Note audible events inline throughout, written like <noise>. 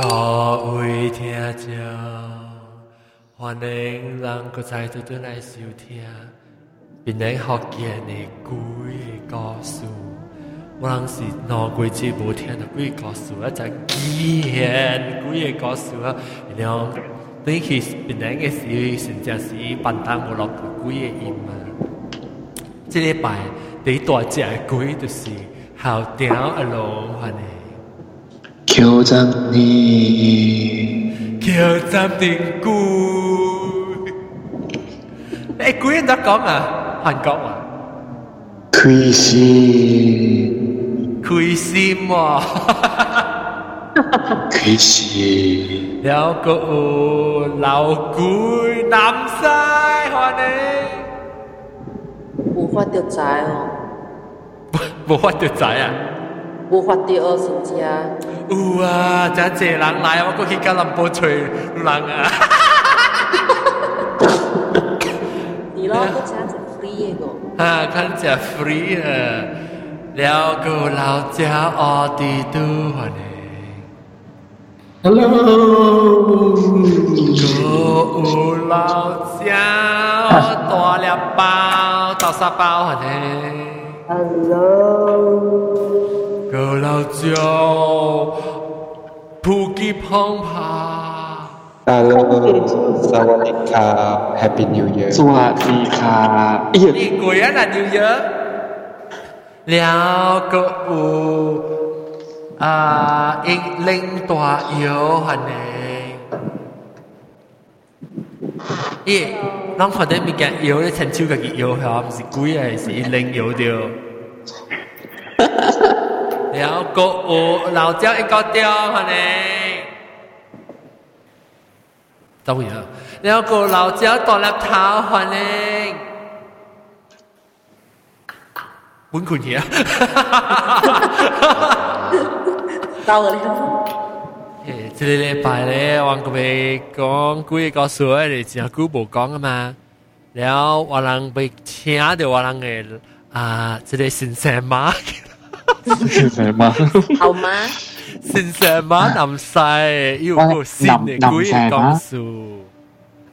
各位听众，欢迎人搁再度对来收听，并能学见的鬼的故事。我人是两鬼节无听的鬼故事，一只几现鬼的故事啊！然后对其并能嘅是成正是笨蛋无落鬼的音啊！这礼拜第大只鬼就是好屌阿龙欢迎。挑战你，挑战定居。诶，几人在讲啊？韩国啊？开心，开心嘛！开心了，个老鬼南西番呢？无法得财哦，无法得财啊！无法度学新食。有啊，真济人来，我过去甲人无找人啊。你咯，我真食 free 个。啊，看食 free 啊，了个老家奥地都啊呢。Hello，个老家大了包，大沙包啊呢。Hello。得了教，普吉蓬帕。Hello, Sawadika, Happy New Year. Sawadika. Đi cuối là New Year. Liao cơ u à in linh tòa yếu hẳn nè. Ý, nóng phần đấy mình kẹt yếu để thành chiêu cả cái yếu hả? Mình sẽ cuối là sẽ in linh yếu điều. <laughs> 了国老鸟一个雕哈呢，当然了国老鸟大粒头哈呢，滚滚去哈！到我了。<laughs> 这个礼拜咧，我准备讲几个故事，你真久无讲啊嘛。然后我人被请到我人的啊，这个神仙妈。正常晚後晚正常晚林細，要善年古人講數。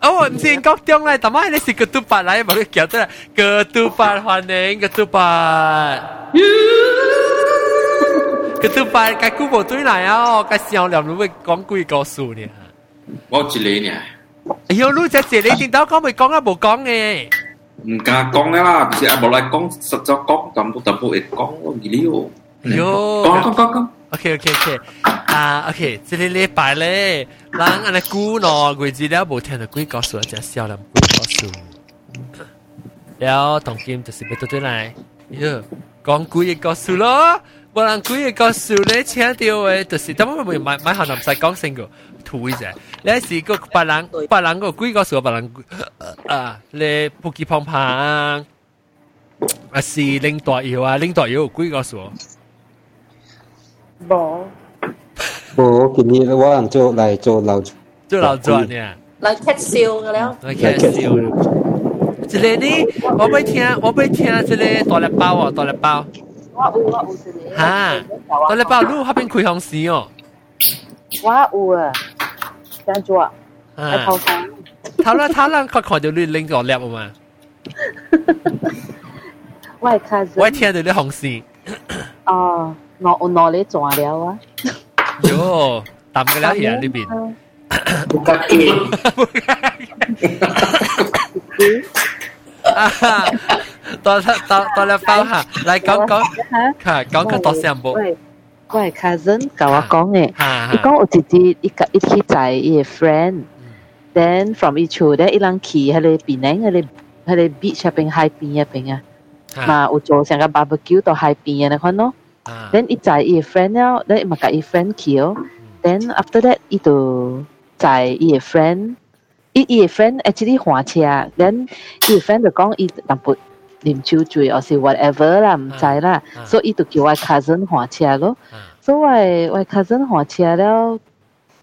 哦，唔知國中咧，大媽你是個杜八嚟，冇你叫得啦，個杜八歡迎個杜八，個杜八個古無對嚟啊，個小梁你會講幾個數咧？我一個呢？哎呦，你只只你聽到講未講啊？冇講嘅。唔敢講啦，其實阿無來講，實在講，全部全部會講我語料。喲，講講講講。OK OK OK，啊 OK，這個禮拜咧，人安尼久咯，鬼知了無聽到鬼告訴，只笑人鬼告訴。了，當今就是要倒轉來，喲。讲古嘅故事咯。无人古嘅故事咧，请到诶，就是点解会买买行唔使讲成个图啫？你是个白人，白人个鬼故事，白人啊，你不记胖胖啊，是领导摇啊，领导摇鬼故事。无无，今日我人做来做老做老转呢，来揭笑嘅了，来揭笑。一个呢，我要听，我要听这个大力包哦，大力包。我有，我有一个。哈，大力包，你那边开红市哦？我有啊，想做啊，还偷看。偷啦偷啦，快快就你拎个粒啊嘛。我看。我听到你红市。哦，我我哪里转了啊？哟，淡个了呀那边。不客气。不客气。啊，多啦多多啦包哈，来讲讲，哈讲个多声无。我係 cousin 教我講嘅，佢講我姐姐一個一起仔嘅 friend，then from 一處咧一兩期喺你邊咧，喺你喺你 beach 入邊海邊入邊啊，嘛我做成個 barbecue 到海邊嘅嗰款咯，then 一仔嘅 friend 咧，咧咪個 friend 橋，then after that 一度仔嘅 friend。伊伊個 friend actually 換車，then 伊個 friend 就讲伊淡薄啉酒醉，或是 whatever 啦，毋知啦，所以伊就叫我 cousin 換車咯。所以我的我 cousin 換車了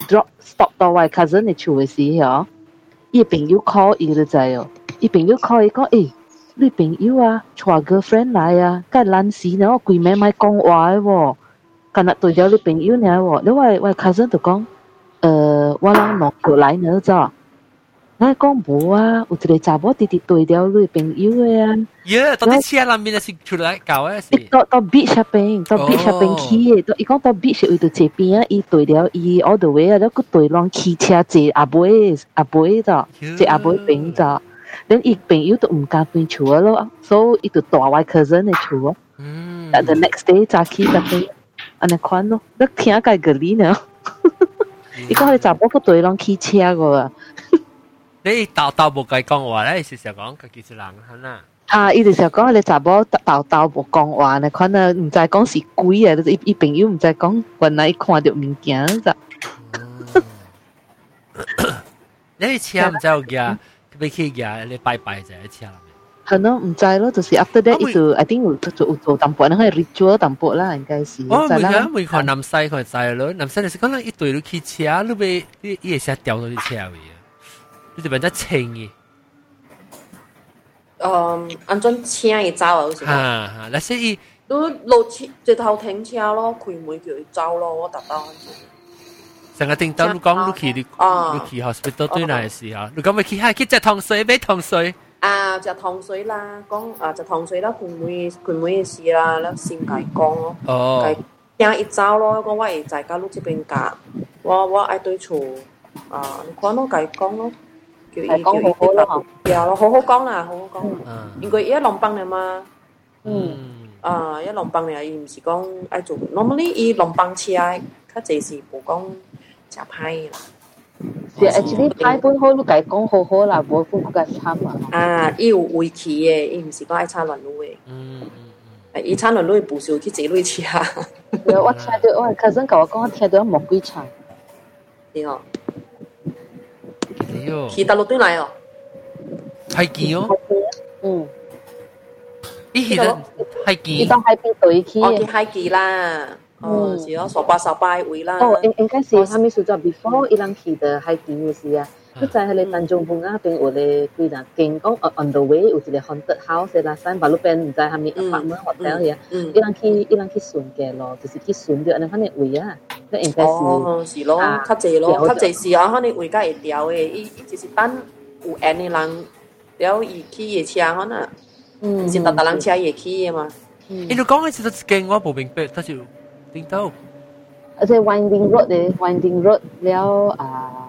，drop stop 到我的 cousin 的厝的時候，伊朋友 call 伊就知哦，伊朋友 call 伊講，誒，你朋友啊，娶 girlfriend 来啊，梗係爛死呢，我鬼妹咪講話的喎，今日對咗你朋友呢喎，你我的我的 cousin 就讲，呃，我人弄橋來呢咋？我講冇啊，有一個查某直直對掉女朋友嘅啊。耶，到底車南邊係出來搞嘅事？到到 beach 入邊，到 beach 入邊去嘅，到伊講到 beach 位度這邊啊，伊對掉伊 all the way 啊，都佮對浪汽車坐阿妹阿妹咋，坐阿妹邊咋。then 伊朋友都唔敢搬厝咯，所以伊就住外 cousin 嘅厝。嗯。但 the next day 早起就去，安尼款咯，你聽下個理呢？伊講佢查某佮對浪汽車個。你豆豆冇計講話咧，是成日講佢幾時冷肯啊？啊，伊就成日講你查某豆豆冇講話咧，可能唔知講是鬼啊，伊伊朋友唔知講，原來伊看到物件咋？你車唔知有嘅，俾佢嘅，你拜拜就一車啦。係咯，唔知咯，就是 after that 伊就 I think 有做做淡薄，可能 ritual 淡薄啦，應該是。哦，唔係，唔係看南西，看西咯，南西就是講啦，一對你去車，你咪你伊會成日掉到啲車位。你就变咗青嘅。嗯，安怎青伊走啊？有时。啊，那是伊。你落车一头停车咯，开门叫伊走咯，我达到。成个叮当，你讲你去你你去 hospital 对哪事啊？你讲要去海去食糖水，买糖水。啊，食糖水啦，讲啊食糖水啦，开门开门嘅事啦，咧先甲伊讲咯。哦。惊伊走咯，讲我会在家路这边教，我我爱对厝啊，你看咯，甲伊讲咯。叫伊係講好好咯好好講啦，好好讲啦，嗯因為伊一浪幫你嘛。嗯，嗯，啊，一浪幫咧，伊毋是讲爱做，normally 伊浪幫車較濟是無講食歹啦。是 actually 派本好，你解講好好啦，無分個參啊，啊，伊有圍棋嘅，伊毋是講愛插亂路嘅，嗯嗯啊伊插亂攏不是有去坐落車，我聽到我 cousin 甲我講，我聽到魔鬼唱，對哦，是大陆端来哦，海基哦，嗯，伊起的海基，伊到海边对去，我啦，哦，是哦，十八十八位啦，哦，应应该是他们是叫 before 伊人去的海基，是啊。佢就係你民眾半間邊有咧幾人見講 on the way 有一個 haunted house 啦，山巴路邊唔知係咪一百蚊或者嘢，一人去一人去順嘅咯，就是去順嘅，你可能會啊，你應該是哦，是咯，較濟咯，較濟是啊，可能會較會調嘅，伊伊就是等有緣嘅人，調伊去嘅車可能，嗯，是搭搭人車也去嘅嘛。伊就講嘅是只經我無明白，但是頂到，而且 winding road 咧，winding road 了啊。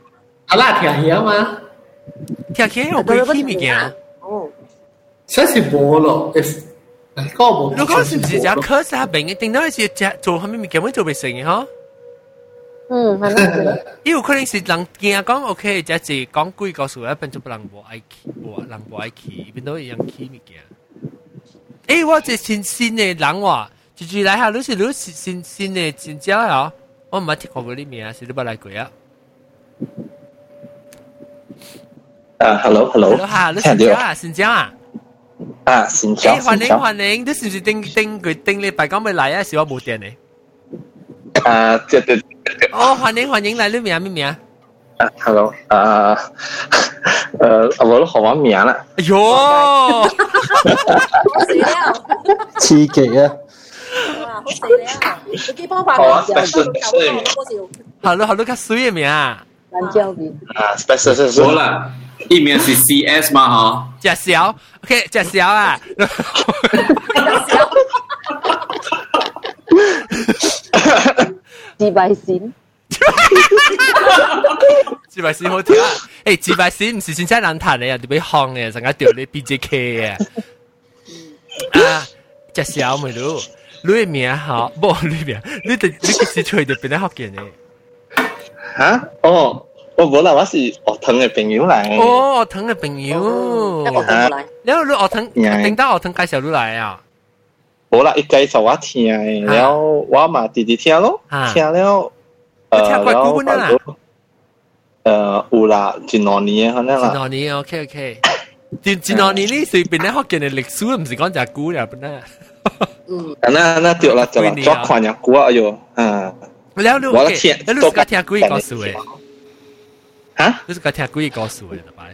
阿拉听遐吗？听遐我袂起物件。哦，真是无咯。如果是唔是只 curse 下边嘅，定到是只做下面物件，咪做唔成嘅嗬？嗯，係咯。因為可能是人見講 OK，即係講鬼故事，一邊就不能無愛去，無人無愛去，一邊都一樣去物件。誒，我即新鮮嘅人話，住住嚟下，你是你新新鮮嘅新椒嗬？我唔係聽過嗰啲名，是你冇嚟過啊？啊，hello，hello，聽唔聽到啊？善長啊，啊，善長，誒，歡迎歡迎，你是唔是頂頂佢頂你白講咪嚟啊？是我冇電你。啊，對對。哦，歡迎歡迎，嚟你名咩名？啊，hello，啊，誒，我都學我名啦。哎呦，好死啦！刺激啊！好死啦！你幾幫白講嘅？好多好多，好多，好水嘅名啊！蘭椒面啊，special 說啦。艺名是 CS 嘛吼，食小，OK，食小啊，几百仙，几百仙好听啊！诶，几百仙唔是真正难弹嘅，人哋俾行嘅，成日掉你 BJK 嘅，啊，食小咪咯，你嘅名好，冇你名，你哋你嘅时吹就变得福建嘅，啊，哦。我冇啦，我是學堂嘅朋友嚟。哦，學堂嘅朋友。你後你學堂，頂到學堂介紹你嚟啊？冇啦，一介紹我聽嘅，然後我嘛直接聽咯，聽了。誒，怪古本啦。誒，有啦，前兩年可能啦。前兩年，OK OK。前前兩年呢，隨便咧學嘅歷史唔是講就係古啦，本啦。嗯。那那掉啦，就啦，作款又古啊，哎呦，嗯。你後你我聽，你後你家聽古嘅故事嘅。啊，你是个听鬼告诉我，的吧？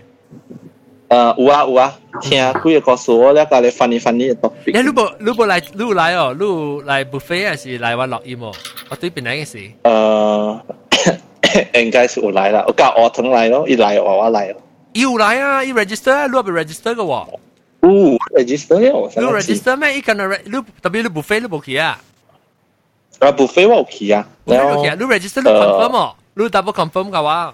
呃，有啊有啊，听鬼告诉我，两个来翻译翻译的东。哎，如果如果来如果来哦，如果来不飞还是来玩落一哦？我对边来个是？呃，<coughs> 应该是我来了，我搞卧床来了，一来娃娃来了。又来啊，一 register 啊，录不 register 个喎？录 register 呀？录 register 咩？一可能录 W 不飞录不皮啊？啊不飞我皮啊？我皮啊？录 register 录 confirm 哦，录 double confirm 噶哇？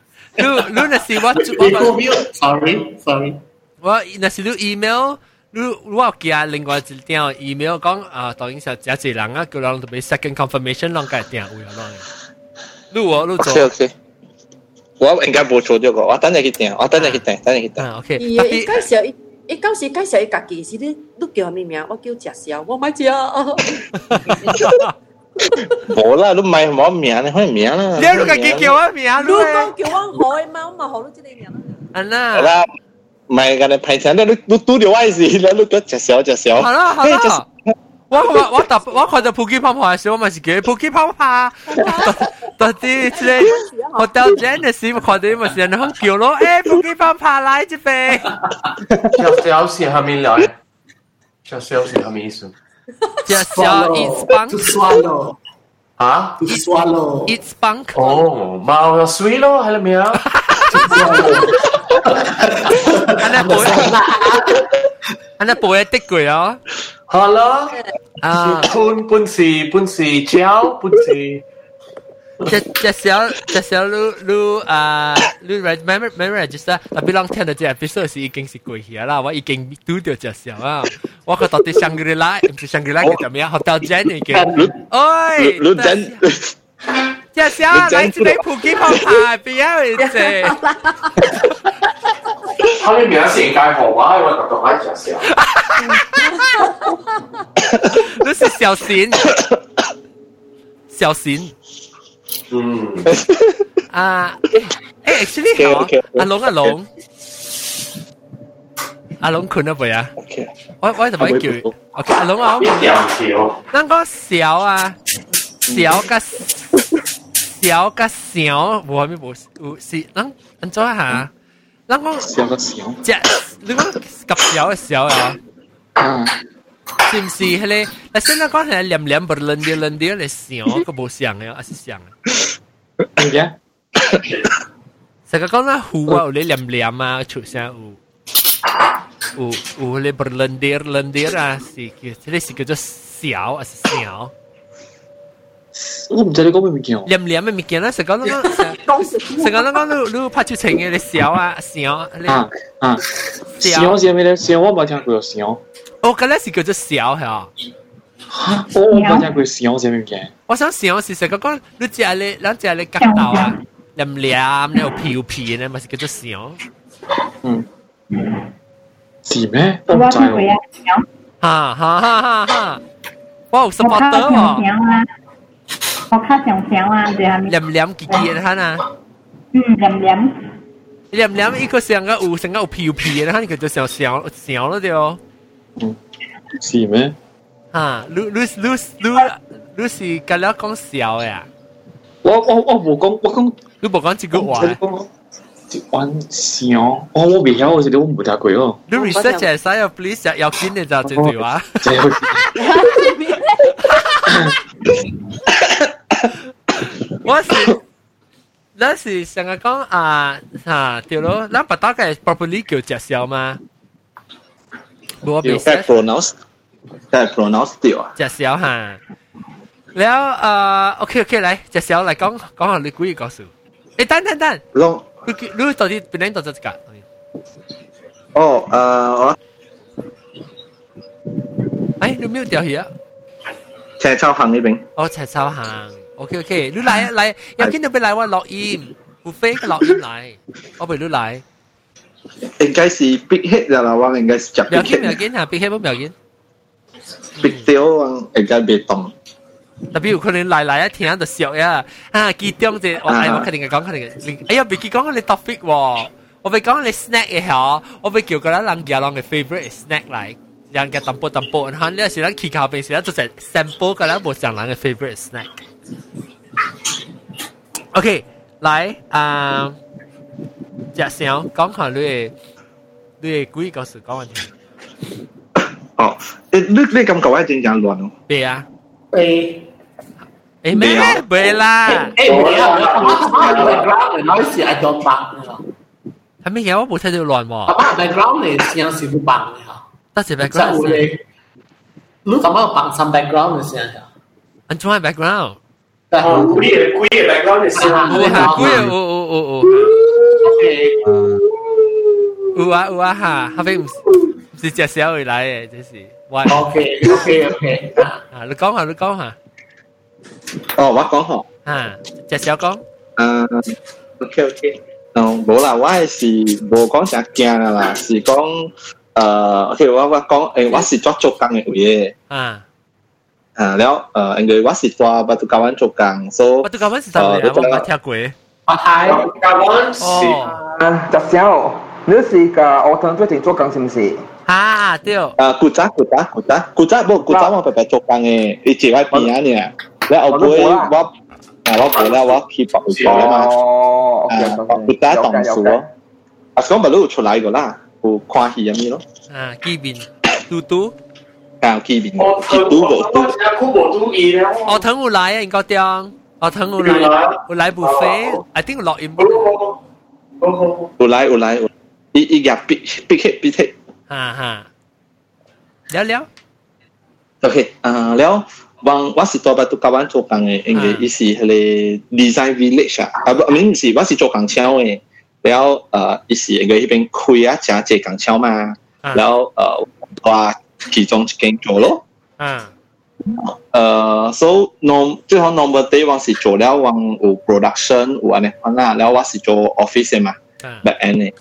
Lu, lu nasi wa cuba. Sorry, sorry. 我那是你 email，你我寄另外一條 email 講啊，抖音上有幾人啊，叫人特別 second confirmation 啷個訂位啊啷？你我你做。OK OK，我應該冇做咗個，我等你去訂，我等你去訂，等你去訂。OK。伊伊介紹伊，伊到時介紹伊家己是你，你叫咩名？我叫食宵，我買食。冇啦，都唔係冇名，你可以名啦。你都自己叫啊名啊，你講叫我好嘛，我嘛好都知你名啦。啊啦。好啦，唔係㗎，你平常都都都條歪事，你都腳隻手隻手。好啦好啦。我我我特我看到 Pookie 泡泡嘅時候，我咪是叫 Pookie 泡泡。到底即係 Hotel Genesis 看到咪是人好叫咯？誒，Pookie 泡泡來一杯。小小是什麼來？小小是什麼意思？Yeah, yeah, it's punk. To swallow. Huh? To it's, swallow. It's punk. Oh, mau na swallow, alam niya. to swallow. 하나 보여 하나 보여 뜯고요. 헐로. 아. 푼 분씨 분씨 punsi. 这这小这小你你啊，你 remember remember 就是，特别 long 聽到這 episode 是已經是過去啦，我已經拄到這小啊，我個到底香格里拉，唔是香格里拉，叫咩啊？Hotel Jenny 嘅，哎，你真，這小來自你普吉泡茶，不要你這。我哋名世界豪華，我特特買隻小。你是小賢，小賢。嗯。啊，诶，actually 好，阿龙阿龙，阿龍困咗未啊？我我同你叫，OK，阿龍啊，咱個小啊，小個小個小，我咪冇有是，咱咱做一下，咱個小個小，只你講夾小嘅小啊。是唔是？係咧，你先啦，講係念念不楞啲楞啲，你想佢冇想嘅，還是想嘅？係嘅。成個講啦，胡啊，你念念啊，出聲胡。有有你不楞啲楞啲啊，是叫，呢是叫做小啊，是小。我唔知你讲咩物件。黏黏嘅物件啦，成個講講 <laughs> 是成個講你你拍出情嘅，你笑啊小，你啊啊，笑是咩咧？笑我冇聽過笑。我覺得是叫做小係啊。嚇，我我冇聽過笑是咩物件。我想笑是成個講你食你，咱食你角豆啊，黏黏，你有皮皮咧，咪是叫做笑。嗯，是咩？我我唔知聽過呀喎。，小，哈哈哈哈哈！我有我 support 我较常常啊，就系黏黏结结的哈呐。嗯，黏黏。黏黏一个像个有像个有皮皮的，哈，你个就像像像了的哦。嗯，是咩？哈，你你你你你是跟了讲笑呀？我我我冇讲，我讲你冇讲这个话。一碗香，哦，我未晓，我是我冇食过哦。你 research 下啥呀？Please 要要紧的就这句话。嗰時嗰時成日講啊嚇條佬，咱不打嘅 properly 叫介紹嘛。冇變 set pronounce，set pronounce 掉啊。介紹嚇，然後啊，OK OK 嚟介紹嚟講講下你故意講數。誒等等等，你你到底邊度做咗㗎？哦，誒我。哎，你 mute 掉去啊？赤秋行呢邊。哦，赤秋行。OK OK，你嚟嚟，又見到俾嚟我落音，胡飛落音嚟，我俾你嚟。應該是 big hit 啦，啦，我應該是 big hit。唔要緊，唔要緊，big hit 唔要緊。big deal，我應該未懂。特別有可能嚟嚟一聽就笑呀，啊，其中就我係我肯定嘅講，肯定嘅。哎呀，未記講你 topic 喎，我未講你 snack 嘅嗬，我未叫個人人家人嘅 favorite snack 嚟。人嘅淡薄淡薄，然後呢時咧，其他平時咧就係 sample 個人冇上人嘅 favorite snack。OK，来啊，只想讲下你，你故意告诉讲问题。哦，你你你咁講係正正亂咯。對啊。對。誒咩咧？唔啦。誒唔係啊！我 background 嗰時係當白嘅咯。係咩嘢？我冇聽到亂喎。阿爸 background 嚟有時冇白嘅嚇。得時 background。你咁樣白曬 background 嘅時候。安裝 background。 어, 우리의 구의 백그라운드에서 아, 구의 오오오오 우와 우와 하 하飞唔是只小回来诶，这是喂。OK OK OK 啊，你讲下，你讲下。哦，我讲下。啊，只小讲。嗯，OK OK。嗯，冇啦，我系是冇讲啥惊噶啦，是讲，呃，OK，我我讲，诶，我是做做工嘅位嘅。啊。啊，了，呃，因為我是話巴杜加灣做工，所以巴杜加灣是啥嚟啊？我冇聽過。啊，係巴杜加灣是啊，就少，你是個我同最近做工是唔是？啊，對。啊，古早古早古早古早，不古早我白白做工嘅，你住喺邊啊你？你後背我啊，我背咧我去白做啊嘛。哦，古早同事咯，啊，所以咪都出嚟個啦，有看戲咁樣咯。啊，幾邊嘟嘟。教基面鐵都我都。我等我來應該點？我等我來，我來 buffet。I think 落音。我來我來，一一個必必吃必吃。哈哈，聊聊。OK 啊，聊。Bang, wasi tua batu kawan cokang eh, engge isi hele design village ah. Abu, I mean 是我是做港超诶，然后呃，一时 engge 那边开啊，正济港超嘛，然后呃，哇，其中一間做咯。啊，呃，so norm 最後 normal day 我是做了，我有 production 有安尼款啦，然後我是做 office 嘛，back end 嘅。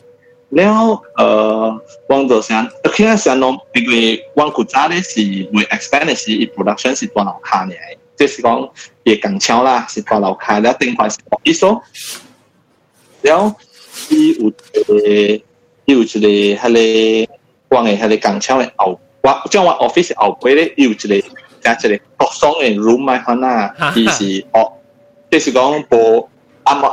然後呃，我就想，OK 啦，想 norm 因為我古早咧是會 expand 嘅是 production 是大樓卡嘅，即是講也港超啦，是大樓卡，然後頂塊是 office 咯，然後伊有一個伊有一個迄個我嘅迄個港超嘅後。我将我 office outdated usually room my 能，二是哦，即是 he's awesome this is gonna be amber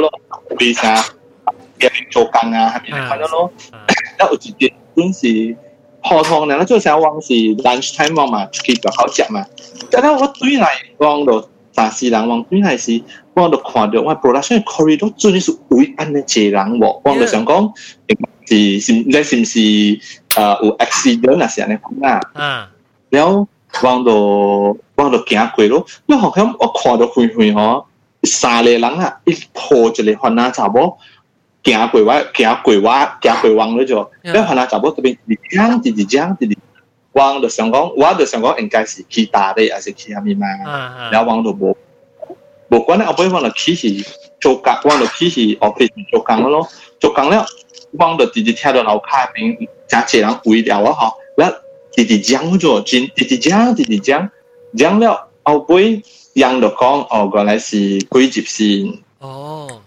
咯为啥也做工啊 have 咯有几个阮是普通的那种小王是 lunch time 嘛出去就好食嘛但是我最于来讲但是人往本来是，我都看到我 production corridor 最緊是唯安的一人喎，我就想講，是是你是唔是誒有 accident 啊？是安尼講啊？嗯，然後我都我都行過咯，你好像我看到遠遠吼，三個人啊，一抱一個番仔查某。行過我，行過我，行過往了就，你番仔查某這邊一張一張一張一張。王就想讲，我就想讲应该是去打的，还是去啥物嘛？然后王就无无管咧，后尾王就去是做工，王就去是 office 做工咯，做工了，王就直接听到楼下面真济人围了啊吼，然后直接讲咗，真直接讲，直接讲，讲了后尾人就讲哦，原来是鬼集先。哦，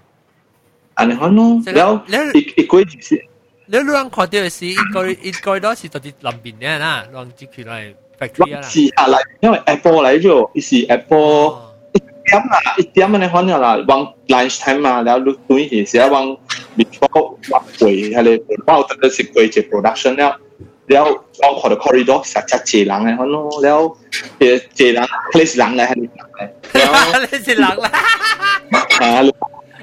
安尼好咯，然后一一鬼集先。你兩看到是應該應該都是到啲南邊嘅啦，兩支佢嚟 factory 啦。是啊，嚟因為 Apple 嚟咗，是 Apple 一點啦，一點嘅你看咗啦，往 lunch time 嘛，然後錄短時時啊往 before 往攰，係你包得得是攰只 production 啦，然後我看到 corridor 實質幾人嘅，看咯，然後誒幾人，佢是人嚟，係人嚟，你是人啦。啊！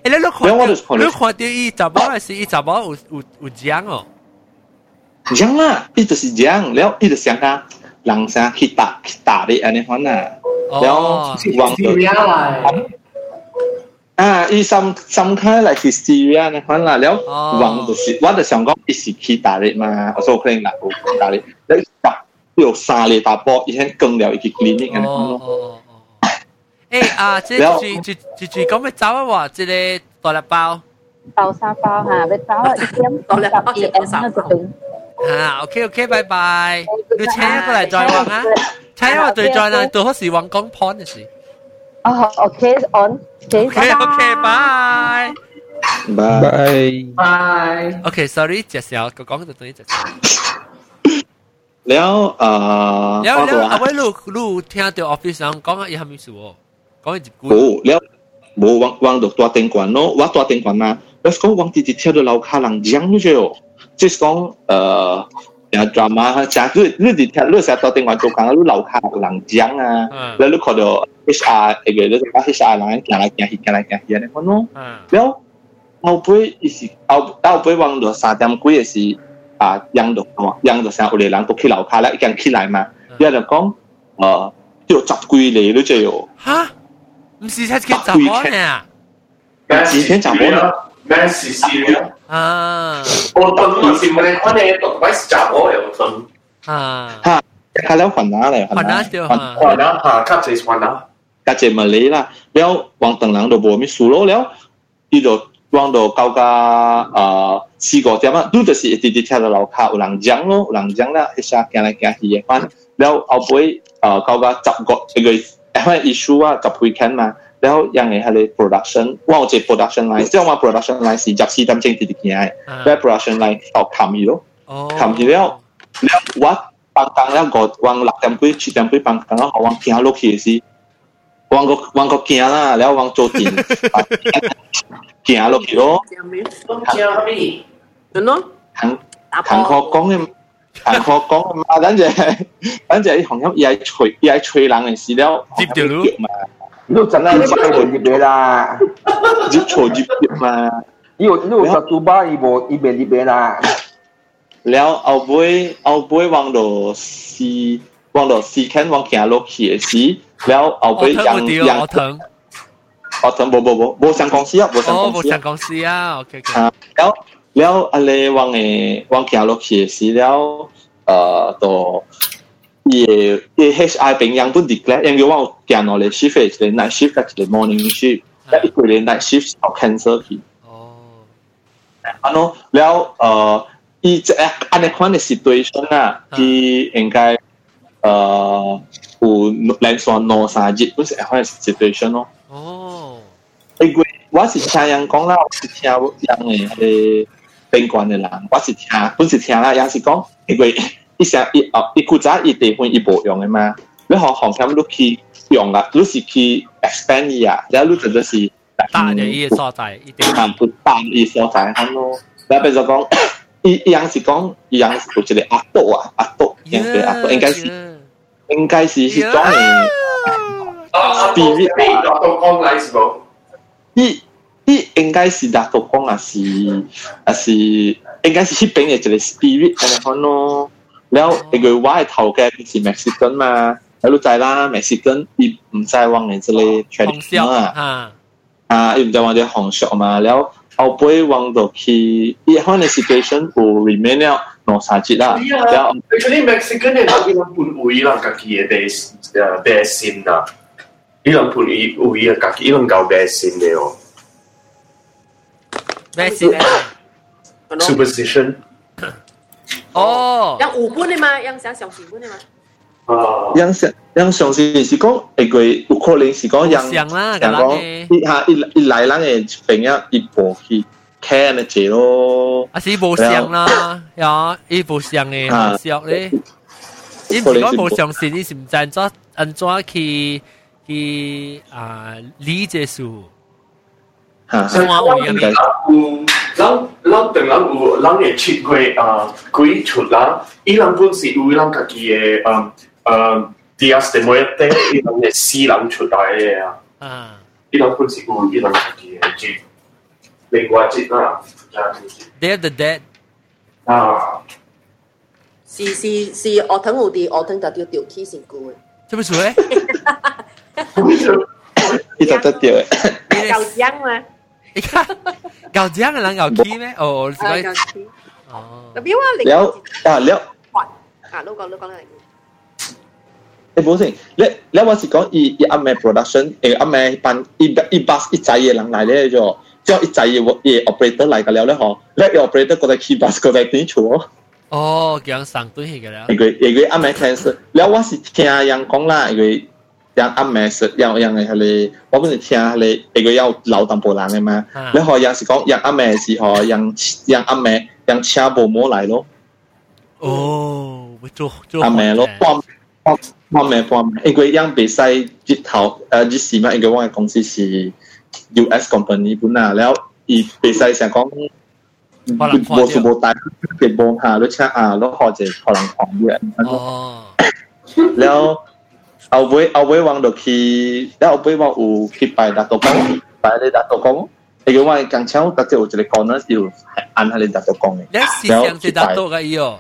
哎，你看，你看到伊查某是伊查某有有有奖哦。奖啦，伊就是奖，然后伊就想他，人啥去打去打的安尼款呐，然后往到啊，伊三三开来去 Syria 那款啦，了，往就是我就想讲，伊是去打的嘛，我说可能哪个打的，然后打有三个打波，伊先更了一个 clinic 安尼款咯。诶啊，即住住住住讲要走啊，话即个大粒包，豆沙包吓，要走啊，一点大粒包至豆沙包。吓，OK OK，拜拜，要请一个嚟再玩啊，请一个對再啦，到嗰时玩講 point 嘅事。哦，OK on，OK OK，拜拜拜 OK，sorry，介紹個講到到呢隻。แล้วเอ่อแล้วแล้วเอาไว้ลูกลูกที่ทาง office นั้นก็ยังไม่สู้ 冇了冇往往到大庭館咯，話大庭館啊，let's go 往直接跳到樓下人講咗，即係講誒。啊 drama 假如你哋聽，你成日到電話做工，你樓下人講啊，你你看到 HR 誒個，你睇下 HR 人行來行去，行來行去，你看咯。了後背伊是後後背往到三點幾嘅是啊，養到養到成屋裏人都去樓下啦，一間起來嘛，伊就講誒，要十幾釐你就要嚇。Message Japan 啊，事情 Japan 啊，咩事事啊？啊，我等我先問你，我哋讀鬼是 Japan 又等啊，嚇，係啦，混啊嚟，混啊，混啊，嚇，卡住混啊，卡住咪你啦，了，黃等人就冇咩輸咯了，伊就往到高架啊四個點啊，都就是一直直車到樓下有人講咯，有人講啦，一下行來行去嘅，反了後尾啊高架十個一個。issue กับ weekend 嘛，然後因為係你 production，哇我哋 production line，即係我 production line 是入市擔正啲啲嘢，但 production line 哦冚住咯，冚住了，了我放工了個往六點幾七點幾放工了，我行落去是，我個我個行啦，了我做電，行落去咯，行，行，行我講嘅。韓國講啊嘛，等陣等陣韓音又係吹又係吹冷嘅事了，接掉咯，你真係接到接別啦，接錯接別嘛，你有你有十九巴伊無伊別接別啦，了後尾後尾往到西往到西肯往行落去嘅事，了後尾楊楊騰。我騰冇冇冇冇上公司啊！冇上公司啊！OK OK。啊，然後 แล้วอะไรวังเอวังเขียวลกเขียสีแล้วเอ่อตัว也也 HR เป็นยังปุ่นดีแกล้ยังว่าแกนอะไร shift เลย night shift กับเลย morning shift แล้วอีกเลย night shift เอา cancer ที่อันนู้นแล้วเอ่ออีจะอันนี้คนใน situation อ่ะที่เองไงเอ่อ有人说 no 三日，不是换 situation 咯。哦，因为我是听人讲啦，我是听人诶。宾馆的人，我是听，本是听啦，也是讲，因为一些一哦一古早一地方一无用的嘛，你好航天你去用啊，你是去 expand 伊啊，然后你真的是大的伊所在，一定看不大的伊所在，咁咯。然后比如讲，伊伊样是讲，伊样有一个阿斗啊，阿斗，应该阿斗应该是应该是是讲的 spirit 阿斗讲来是无？伊。你应该是达到讲啊是啊是，应该是迄边嘅一个 spirit 咁樣咯。แล้วไอ้กูว่าไอ้เท่าแกเป็นสีเม็กซิกันมารู้ใจละเม็กซิกันอี唔在往人之类 tradition 啊啊อะอ่าอี唔在往啲红色嘛แล้วเอาไปวางตัวคีอีฮอนใน situation กู remain แล้วนอสาจิละแล้ว actually Mexican เนี่ยเขาเป็นปุ่นอุยลังกากีเดสเดสินนอีลังปุ่นอุยลังกากีอีลังกาเดสินเดีย Resident. ano? Superstition. 哦，yang 五本的嘛，yang 想上五本的嘛。哦，yang 想 yang 上是是講係佢有可能是講 yang 想啦，咁講一下一一來人嘅朋友一步去。看得住咯，啊是無相啦，呀，伊無相嘅，無相咧，伊唔講無相是，你是唔知安怎安怎去去啊理解數。hoa hồi vậy? Đi lăng lăng từng lăng u lăng để chụp quay à quay chụp lăng ý lăng vương sĩ u lăng cái gì à à ờ, ờ, ờ, dias de muerte ý lăng để si lăng chụp đại à. Ý lăng vương sĩ u ý lăng cái gì chụp liên quan chụp à Day of the Dead. À 是是是，我等我哋，我等就要掉 key 先估嘅。做咩做咧？呢度得掉嘅。夠僵嘛？你看牛字啱係諗牛 key 咩？哦，自己哦。表啊，你有啊，你有啊，都講都講啦。誒，唔好先，你你我是講伊伊阿妹 production，誒阿妹班伊伊 bus 一仔嘢人嚟咧就，叫一仔嘢嘢 operator 嚟㗎了咧嗬，咧 operator 過嚟 key bus 過嚟點做？哦，咁上對起㗎啦。一個一個阿妹 cancel，你我是聽人講啦，一個。 ยังอัมแมสอยังอย่างในทะเลว่าเป็นเทียทะเลเอก要老当โบราณเลยมาแล้วหอยังสิ่งยังอัมแมสิหอยังยังอัมแมยังเช่าโบโมไหลโลโอ้做做阿妹咯，半半半妹半妹，因为样比赛日头呃日时嘛，因为我嘅公司是 U.S. company 本啊，แล้วอี比赛成講冇數冇大，別望下都 check 啊，都學者可能狂啲啊，แล้ว ao với ao với wang được khi đã ao với wang u khi bài đã tổ công bài đây đã tổ công thì cái wang càng cháu ta chỉ một cái con nó chịu ăn hay lên tổ công này. Đấy thì ờ, chẳng thể đã tổ cái yêu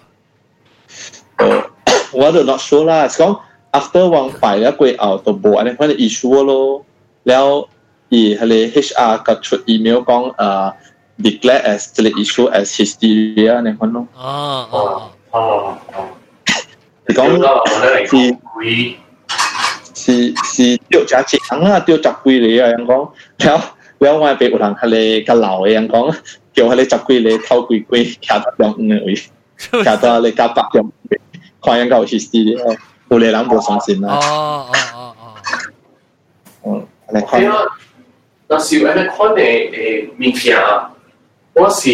我都 not sure 啦，是講 after 王牌嘅貴後都冇，安尼可能 issue 咯，了以佢哋 HR 嘅出 email 講誒 ờ, declare as 呢個 issue as hysteria 安尼可能咯。哦哦哦哦，你講是。是是叫假錢啊，叫十幾厘啊，人講，然後然後我俾有人係你個老嘅人講，叫係你十幾厘偷幾幾，徛到兩五位，徛到你加百兩位，看人家有意思嘅，有啲人冇相信啦。哦哦哦哦，嗯，你看。那是有安尼款嘅誒物件，我是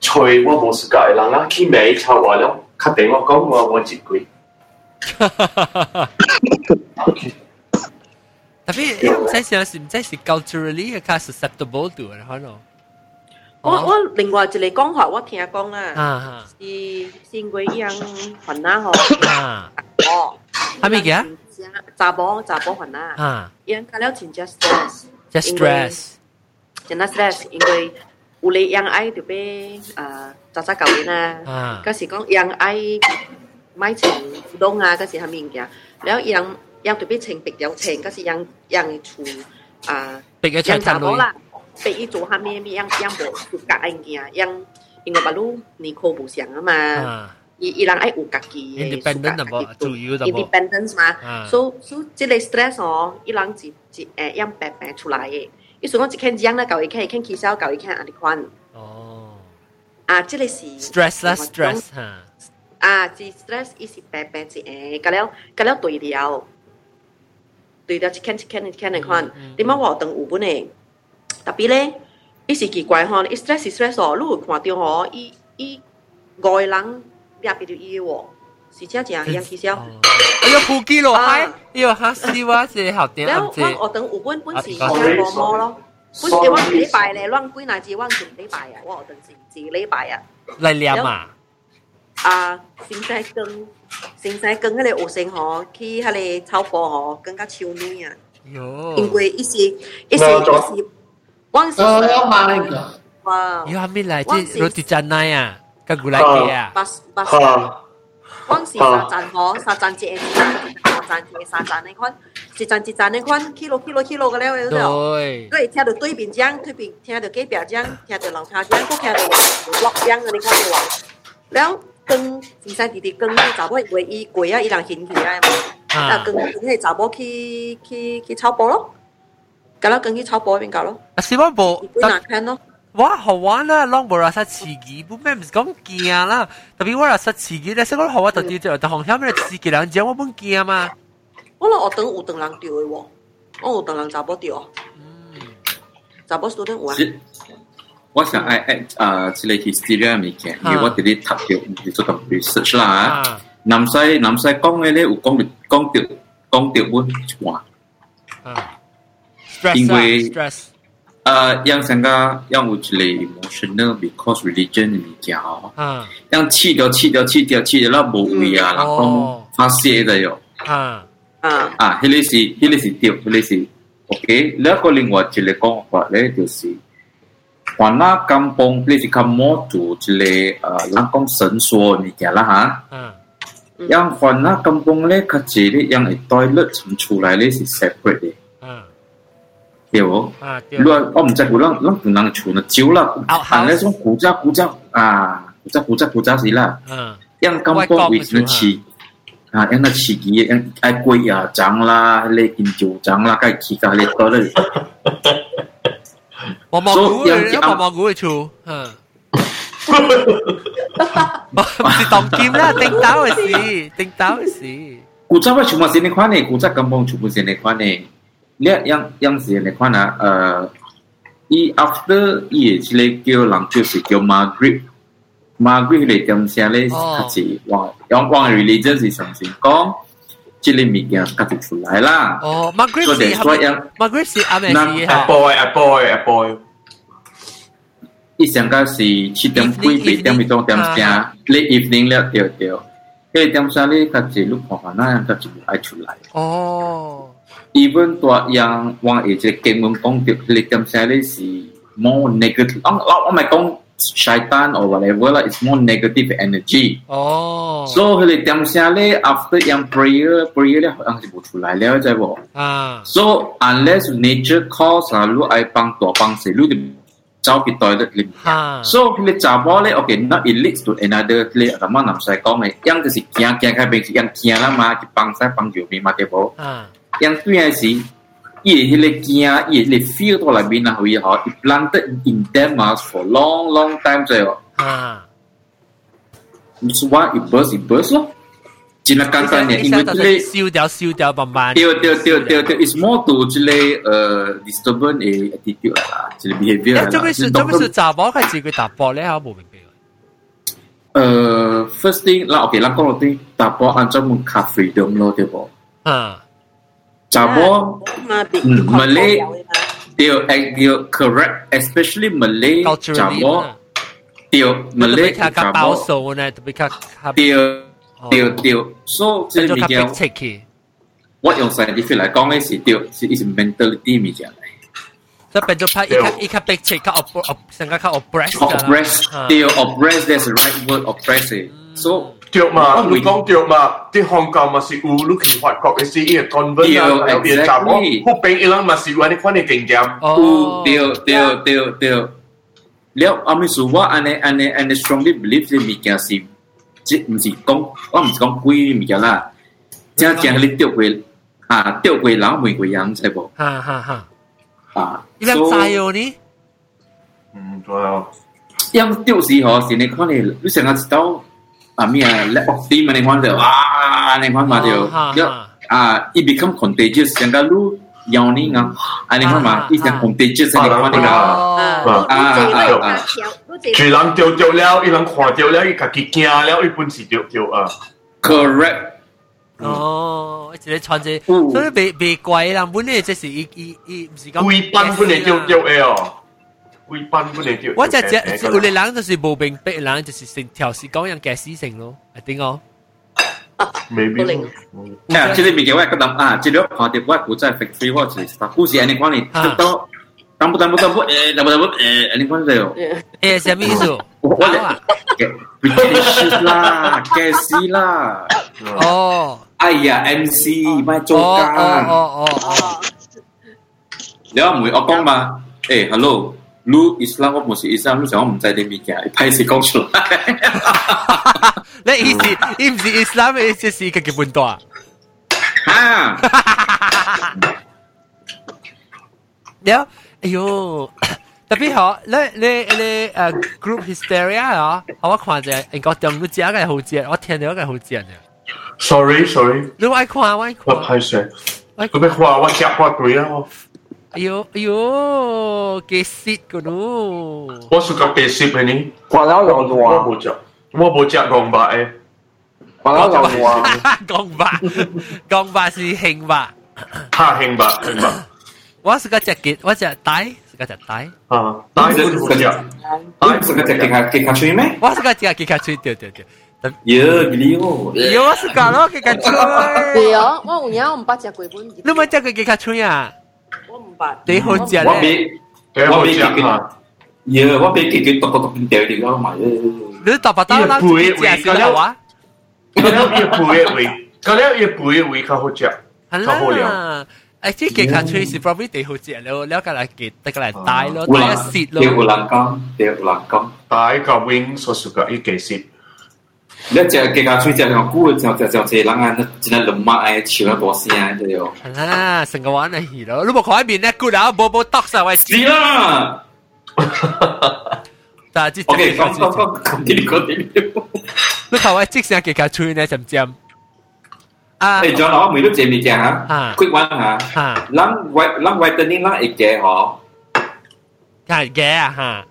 吹我冇世界人啊，去買頭話咯，確定我講我我一句。Tapi saya 想是唔知是 culturally 較 susceptible to 嘅，可能。我我另外一個講法，我聽講啦，是先鬼樣雲啦嗬。哦，係咪嘅？查甫查甫雲啦。啊，因佢了真 just stress。just stress。真 stress，因為有你樣愛就俾誒渣渣搞嘅啦。啊，嗰時講樣愛。买成古董啊，嗰时系物件，然后人人特别成别有钱，嗰时人人出啊，别有钱赚到啦，别伊做下咩咩，人人无有感恩件，人因为把路你可不想啊嘛，一一人爱有家己嘅，的，independence 嘛，所以所以即类 stress 哦，一人只只诶样白白出来嘅，伊所以我只看样啦，搞一看，看起笑，搞一看啊，你看，哦，啊，即类是 stress 啦，stress 哈。啊，是 stress，伊是病病是诶，噶了噶了对了，对了，一看一看一看的看，你冇我等五本诶，特别咧，一时奇怪吼，stress 是 stress 哦，你看到吼，伊伊外人也比较伊哦，是这样样取消。哎呦，呼机咯，哎呦，哈西哇，这好点啊！这我等有本本是下播摸咯。不是我礼拜咧，乱归哪只？我上礼拜啊，我等是几礼拜啊？来念嘛。啊，现在更现在更那个学生吼，去那个炒课吼，更加超美啊。因为一些一些一是，王师傅。要买那个。哇。你还没来这罗迪站那呀？跟古来给啊。巴斯巴斯。往时三站吼，三站接，三站接，三站那款，一站一站那款，去咯去咯去咯个了，对不对？听到对面讲，对面听到隔壁讲，听到楼下讲，都听到有落讲个那款的话，了。光先生弟弟光，迄查某为伊过啊，伊人兴起来嘛，啊光迄查某去去去草埔咯，咁啦光去草埔边搞咯，啊小波波，伊难看咯。哇，好玩啦！啷无啦，杀刺激，不咩唔是讲惊啦。特别我啦杀刺激咧，所以我好玩特别就特行下面刺激人讲我本惊嘛。我落学堂有等人钓的喎，我有等人查甫钓，查甫 student 有啊。我想爱爱啊，即個 hysteria 物件，因为我哋啲讀到做到 research 啦。南西南西講嘅咧有講到講到講到本話。啊。因為 stress，呃，yang sangka yang 有一個 emotional because religion 嘅物件哦，啊，yang 氣掉去掉去掉去掉那無位啊，然後發泄的哟，啊啊啊，迄個是迄個是對，迄個是 OK，另一個另外一個講法咧就是，我那刚崩，你是看模组之类，呃，人工绳索你讲了哈。嗯。yang 换那刚崩嘞，它这里 yang 一袋热成出来嘞是 separate 的。嗯。对不？啊，对。如果我们在古浪浪不能出呢，久了，啊，那种古家古家啊，古家古家古家是啦。嗯。yang 刚崩为什么起？啊，因那起机，因爱贵啊，涨啦，嘞研究涨啦，该起价嘞多嘞。毛毛菇，人家毛毛菇会出，嗯，是当金啦，叮到的事，叮到的事。古早全部是那款的，古早根本全部是那款的。你样样子那款啊，呃，一 after 伊之类叫人就是叫 Margaret，Margaret 来点啥嘞？他是往往往 religion 是什么讲即个物件甲就出来啦。哦，Margaret 是 Margaret 是阿咩事啊？boy 啊 boy 啊 boy，伊上个是七点几八点咪到点声，你 evening 了掉掉，迄点声你甲一路看看，那样甲就爱出来。哦，even 大样往一只根本讲到，你点声你是 more negative，我我咪讲。syaitan or whatever lah, it's more negative energy. Oh. So, hari diam sekali, after yang prayer, prayer le, orang sibuk tu lah, le, jadi boh. Ah. So, unless nature calls, lalu ai pang tua pang si, lu di jauh toilet ni. Ah. Ha. So, hari cakap le, okay, Not it leads to another le, sama nam saya kau ni. yang tu si kian kian kai bersih, yang kian lah mah, pang saya ha. pang jauh ni mah, boh. Ah. Yang tu yang si, ele kia ele feel to la bina hui ha it planted in Denmark for long long time rồi à it's why it burst it burst lo chỉ là căn bản này in which le it's more to 这类呃 ờ, disturbance a attitude 啦，这类 behavior 啦。这边是这边是查某还是佢答波咧？我冇明白。呃，first ờ, thing 啦，OK 啦，講落啲答波按照門 cafe 咁咯，對不？啊。Chà bố. Malay Điều Điều correct Especially Malay Chà Điều Malay Chà Điều Điều Điều So Cái này là What dùng scientific 嚟講咧是調是 is mentality 咪就係。所以變咗拍一卡一卡 big 切卡 op op 成個卡 that's the right word oppress。So 對嘛，我唔講對嘛，啲香港嘛是有你去法國嘅是伊個 convert 啊，有啲查某，好平伊人嘛是有安尼款嘅經驗。哦，對對對對。了，阿咪說我安尼安尼安尼 strongly believe 呢物件是，即唔是講，我唔是講鬼物件啦，正正你釣鬼啊，釣鬼人玫瑰人知無？哈哈哈。啊，你點知哦你？唔知啊。因釣時候是你看你，你成日知道。啊咩啊，叻學啲嘛？你看到啊，你看嘛就，啊，it become contagious，路嘛，contagious，啊啊。啊，住人掉掉了，伊人看掉了，伊家己驚了，伊本是掉掉啊，correct。哦，一個傳者，所以别别怪人，本来这是伊伊伊唔是講，規班本嚟掉掉嘅哦。貴賓本嚟叫。我就只我哋人就是無病逼人，就是成條是講人嘅死性咯，係點講？Maybe。誒，即係咪叫我個諗啊？即係我哋我古仔 factory 或者係故事，你講你都。當不當不當不誒，當不當不誒，你講就誒，什麼意思？我我，British 啦，嘅事啦。哦。哎呀，MC 咪做假。哦哦哦哦。你唔會惡講嘛？誒，hello。你伊斯蘭，我唔是伊斯蘭，你想我唔知啲咩嘅，歹勢講出嚟。你伊是伊唔是伊斯蘭，伊只是個基本單。哈！了，哎呦，特別好，你你你誒 group hysteria 啊，我看者，你講點你只嘅好字，我聽到嘅好字啊。Sorry，sorry。你愛看，我愛看。我拍攝，我咪話我夾我對啊。Ayo, ayo, kesit kuno. Aku suka kesit ni. Kalau orang tua. Aku bocak. Aku bocak gombak eh. Kalau orang tua. <laughs> Gombak. Gombak si heng ba. Ha heng ba, heng ba. 我是个只吉，我只带，是个只带。啊，带就是个只，带是个只吉卡吉卡吹咩？我是个只吉卡吹，对对对。有你哦，有我是个咯吉卡吹。对哦，我有年我唔捌食过本。你冇食过吉卡吹啊？But they hold their What be? What be kiki? yeah, what be kiki tok tok pintel di kau mai. Lu tak patah lah. Ia buih, kau lihat apa? Kau lihat ia buih, wih. Kau lihat ia buih, wih kau hold their. 好啦。actually 嘅 country 是 probably 地好正，你你梗係記得嚟帶咯，帶一節咯。叫胡蘭金，叫胡蘭金，帶個 wing 所屬嘅一技術。那这给他吹这两股，这这这这，人家那真的冷嘛哎，笑了多声的哟。啊，成个玩的去了，如果看面那股啦，波波打上来。是啦。但係即係，OK，講講講，continue continue。你睇下即時嘅佢吹呢，怎怎？啊，誒，仲有每碌隻咪隻嚇，quick one 嚇，嚇，諗為諗為等你諗一隻嗬，係嘅啊嚇。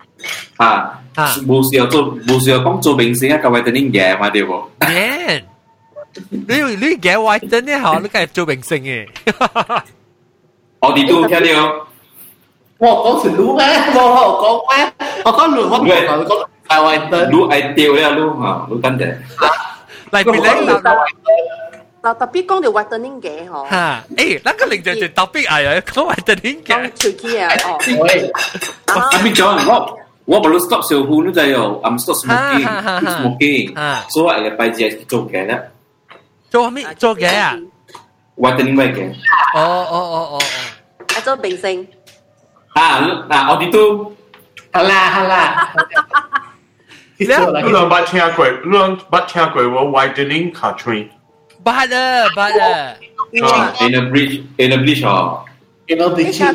吓吓，冇事又做，冇事又講做明星啊，夠為等啲嘢嘛，對唔？耶！你你嘢為等啲好，你梗係做明星嘅。我哋都聽到。我講成路咩？我講咩？我講路，我唔係講係為等。路係掉咧，路嚇，路等嘅。嚟邊咧？嗱，特別講到 whitening 嘅嗬。嚇，誒，那個零就就特別係啊，講 whitening 嘅。講 tricky 啊，哦。特別講我。我不如 stop 小胡，你知哟，I'm stop smoking，smoking，所以拜姐做嘅咧，做咩做嘅啊？我等你嘅。哦哦哦哦哦，啊做明星。啊啊，我哋都，好啦好啦。你兩捌聽過，你兩捌聽過我 widening country。捌啊捌啊。In a bridge，in a bridge 哦。Ờ, in addition,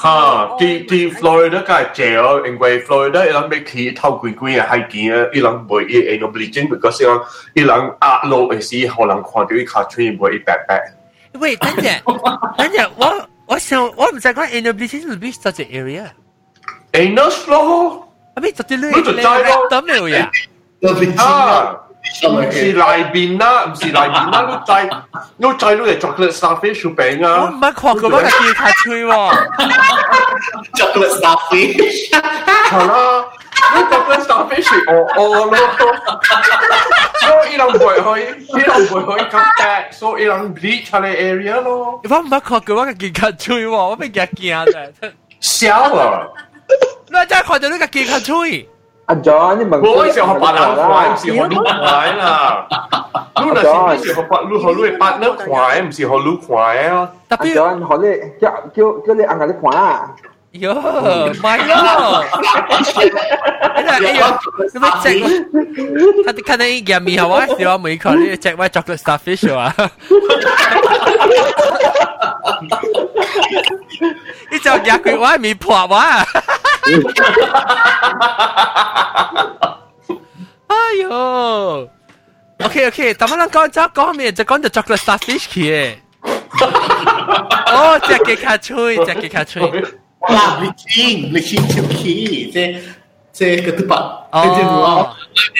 ha, đi đi Florida cái jail, in way Florida ilang bị khi thâu quỷ quỷ à hay kia, ờ, ilang bởi y ain't obligation because ờ, ilang ilang art law ấy si họ lang khoan đi khá chuyên bởi y bẹt bẹt. Wait, 等等，等等，我我想我唔知講 ain't obligation will be such an area. Ain't no law. I mean, 特別你你你諗咩嘢？特別知啊。唔是瀨麵啦，唔是瀨麵啦，碌仔碌仔都係 chocolate starfish 雪餅啊！我唔係狂咁樣叫太吹喎，chocolate starfish 係啦，呢 chocolate starfish 我我咯，所以人唔會去，啲人唔會去 cut back，所以人 bleach 喺你 area 咯。我唔係狂咁樣叫太吹喎，我咩嘢見啊？笑啊！你真係狂咗呢個叫太吹。阿 John 你問我嗰時候學白眼怪，唔是學擼怪啦。擼那是時學白擼學擼白那怪，唔是學擼怪啊。阿 John 學你叫叫叫你按下啲怪啊。喲，咪咯！哎呀，哎呀，咁樣整，他看到一眼面，我笑我每口，你整我 chocolate starfish 啊！你就夾佢，我係面破我啊！哎呦，OK OK，咁樣講咗講咩？就講到 chocolate starfish 嘅。哦，只嘅卡吹，只嘅卡吹。哇，bleaching bleaching 條氣，即即個啲白。哦，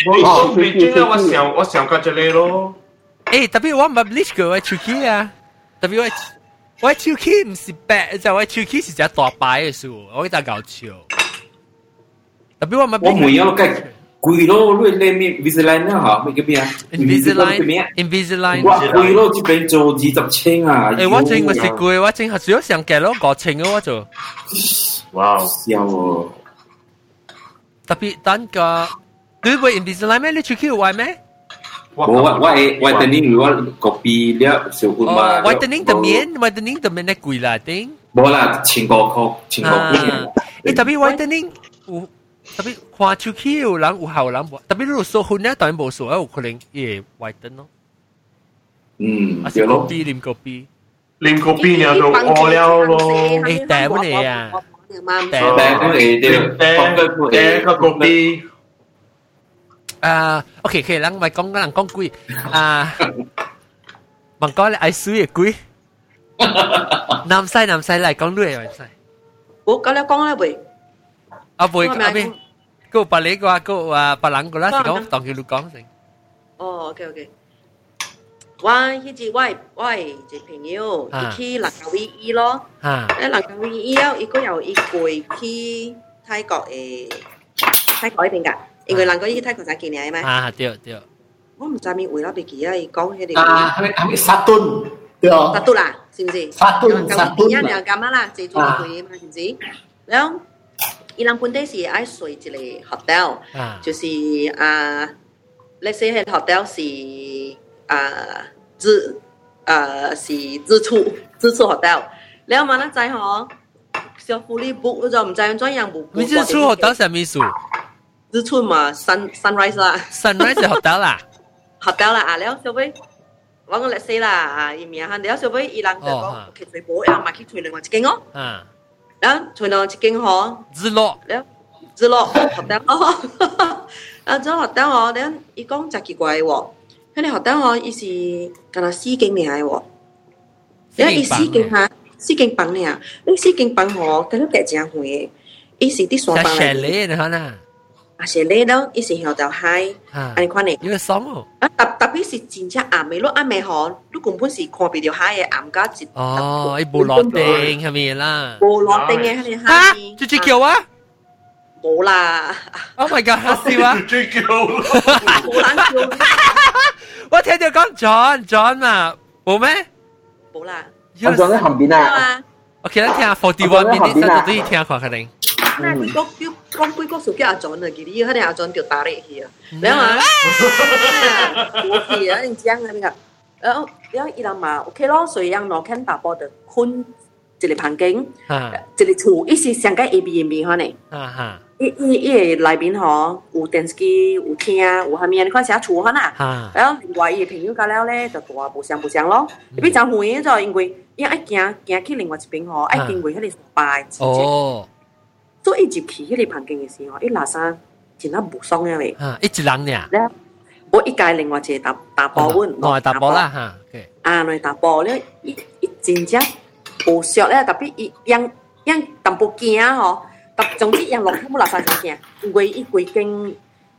我 bleaching 咧，我想我想講咗你咯。誒，特別我唔係 bleach 嘅，係條氣啊，特別我。我手機唔是白，就我手機是隻大牌嘅樹，我真搞笑。特別我咪我每樣計貴咯，你你咪 Invisalign 好，咩叫咩啊？Invisalign，Invisalign。哇，貴咯，這邊做二十千啊！誒，我整個是貴，我整係主要上計咯，五千嘅我做。哇，笑哦！特別等個，你會 Invisalign 咩？你手機有壞咩？Whitening igual copy dia según va. Whitening también, whitening también es cui la ting. Bola chingo ko chingo. Eh tapi whitening 有 tapi 看手機有人有效人無，tapi 如果說混咧，當然無所謂，有可能會 whiten 咯。嗯，啊是個 B 啉個 B，啉個 B 然後就餓了咯。誒，頂你啊！頂你啲，頂個 B。à ok ok lăng mày con lăng con quỷ. À bằng có lại ai suy quỷ nam sai nam sai lại con đuôi rồi sai. Ủa có lẽ con lại bụi à bụi à bên cô bà lấy qua cô à bà lăng cô lá thì con. tổng kêu lúc con gì oh ok ok. 我迄只我我一朋友，伊去南九一一咯，咧南九一一了，伊个又伊过去泰國誒泰國嗰邊㗎。因為人講伊泰國才幾年嘛。啊，對對。我唔知咪為咗俾幾啊，伊講迄個。啊，係咪係咪沙頓？對哦。沙頓啦，是唔是？沙頓沙頓。一樣咁啊啦，最主要佢嘛，是唔是？然後，伊人本地是愛睡一個 hotel，就是啊，let's say 迄 hotel 是啊日啊是日出日出 hotel，然後嘛，咱知吼，小福利 book 咗，唔知用怎樣 book。日出 hotel 什麼意思？日出嘛，sun sunrise 啦，sunrise 學到啦，學到啦啊了，小妹，我講 let's say 啦啊，伊面啊，了小妹，伊人就講去退保，然後買去退另外一間哦，啊，然後退另外一間吼，日落了，日落學到哦，啊，咗學到哦，然後伊講真奇怪喎，佢哋學到哦，伊是干那四間嚟喎，然後伊四間嚇，四間房嚟啊，你四間房吼，佢都幾正遠，伊是啲山房嚟，石嚟嘅嚇嗱。啊是你咯，伊是向到海，安尼款嘞。因为爽哦。啊，特特别是真正暗暝，落暗暝吼，你根本是看唔到海嘅暗家一。哦，伊冇落定係咪啦？冇落定嘅係海。啊，最最橋啊！冇啦。Oh my god！嚇死我！最橋。冇啦橋。我聽到講 John John 啊，冇咩？冇啦。我講喺旁邊啊。OK，聽下 forty one minutes，到底聽下佢嘅零。那几个叫讲几个手机阿转了，给你迄个阿转就打入去啊，然后啊，<laughs> 我是啊，你这样那个，然后然后伊人嘛，OK 咯，所以让罗肯打包的困一个房间，一个厝，伊是上个 A B M B 哈。呢，伊伊伊个内面吼有电视机，有厅，有下面你看啥厝哈呐，然后另外伊个朋友家了咧，就大不相不相咯，比较远就因为因为爱行行去另外一边吼，爱经过迄个失败，哦。做一直去迄个房间诶时候，伊拉衫真那无爽样嘞。一直冷俩。我一家另外一个打打阮温，个打包啦哈。啊，来打包了，一一真正无熟咧，特别伊养样淡薄惊吼。总之，养老虎拉三声听，因为伊规间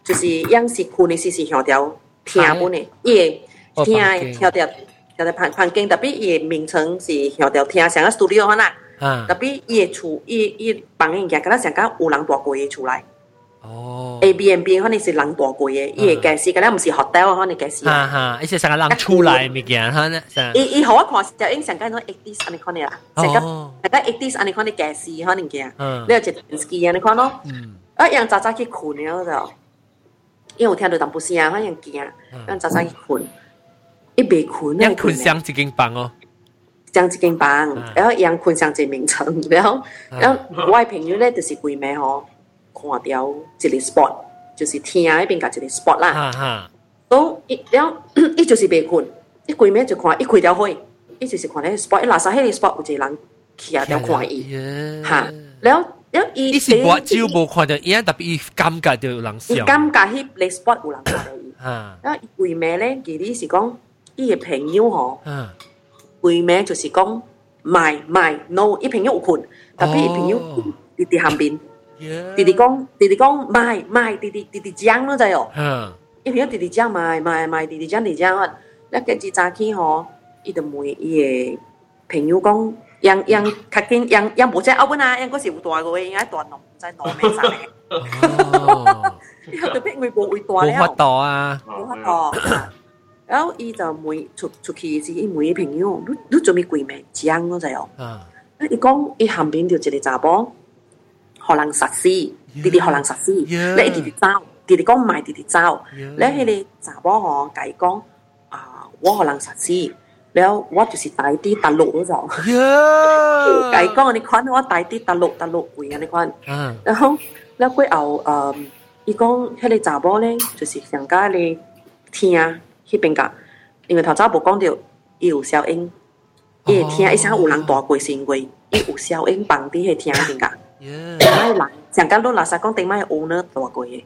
就是养是困的，是是听着听不伊，也听听着听着房房间，特别伊名称是听条听，像个 studio 呐。特别伊个厝，伊伊房间价，敢若上讲有人住过诶厝内。哦，A B N B 可能是人住过诶，伊个介绍，敢若毋是 hotel 可能介绍。哈哈，伊是上个人出来物件，哈呢？伊伊好我看就因上间迄 eighties 安尼看咧啦，上间上间 eighties 安尼看咧介绍可能嘅，你有只 ski 安尼看咯，啊，人早早去困了就。因为我听到淡薄声，我人惊，人早早去困，伊未困咧。人困上一间房哦。將一间房，然後讓困上一名称，<laughs> 然后然后我的朋友咧就是規暝吼看到一個 spot，就是天嗰邊甲一個 spot 啦。哈哈，都伊然后 <clears throat> 伊就是未困，伊規暝就看，伊开条火，伊就是看迄个 spot，伊拉薩迄个 spot 有一个人徛喺度看伊，嚇，然后然后伊伊是我只有無看到伊，特别伊感覺到有人伊笑。感覺迄個 spot 有人看到伊，哈然後伊規暝咧，其实是讲伊嘅朋友吼。会名就是讲卖卖 no 一朋友困，特别一朋友弟弟喊边，弟弟讲弟弟讲卖卖弟弟弟弟讲了在嗯，一瓶弟弟讲卖卖卖弟弟讲你讲，那个只早起吼，伊就问伊个朋友讲，养养卡紧养养无在阿文啊，养个是有大个，应该大农在农民上面。伊后 <laughs> <laughs> 就变为无大了，无啊，然后，伊就问出出去是，伊問朋友：，你你准备攰未？讲我就，哦！你講，伊旁边就一个查甫，好冷紳士，弟弟好冷紳士，咧弟弟走，弟弟讲唔買，弟弟走，咧係咧查甫話，讲啊，我好冷紳士，咧我就是打的打落咗，講你看我打的打落打落去，你睇下，嗯，然後，咧過後，嗯，伊讲，係咧查甫咧，就是想家咧聽。迄边角，因为头早无讲着伊有消音，伊会听一声有人大过身过，伊有消音放伫迄听边角。顶摆人上间落垃圾讲顶摆有呢大过诶，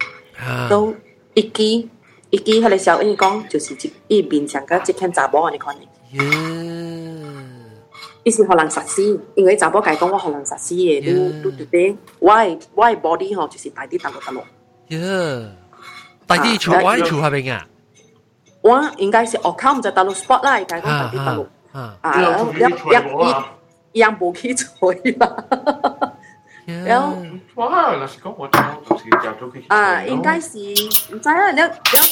都一记一记迄个消音讲就是一伊面上甲即间查某安尼款诶。伊是互人杀死，因为查某家讲我互人杀死诶，你都对对，我诶我诶 body 吼就是大啲大落大落。耶，大啲厝我诶厝下边啊。我应该是我看我们在大陆 spotlight，该讲在大陆。啊，然后一样一样不去吹吧，<laughs> 有后那是跟我啊，应该是唔知啊，然后然后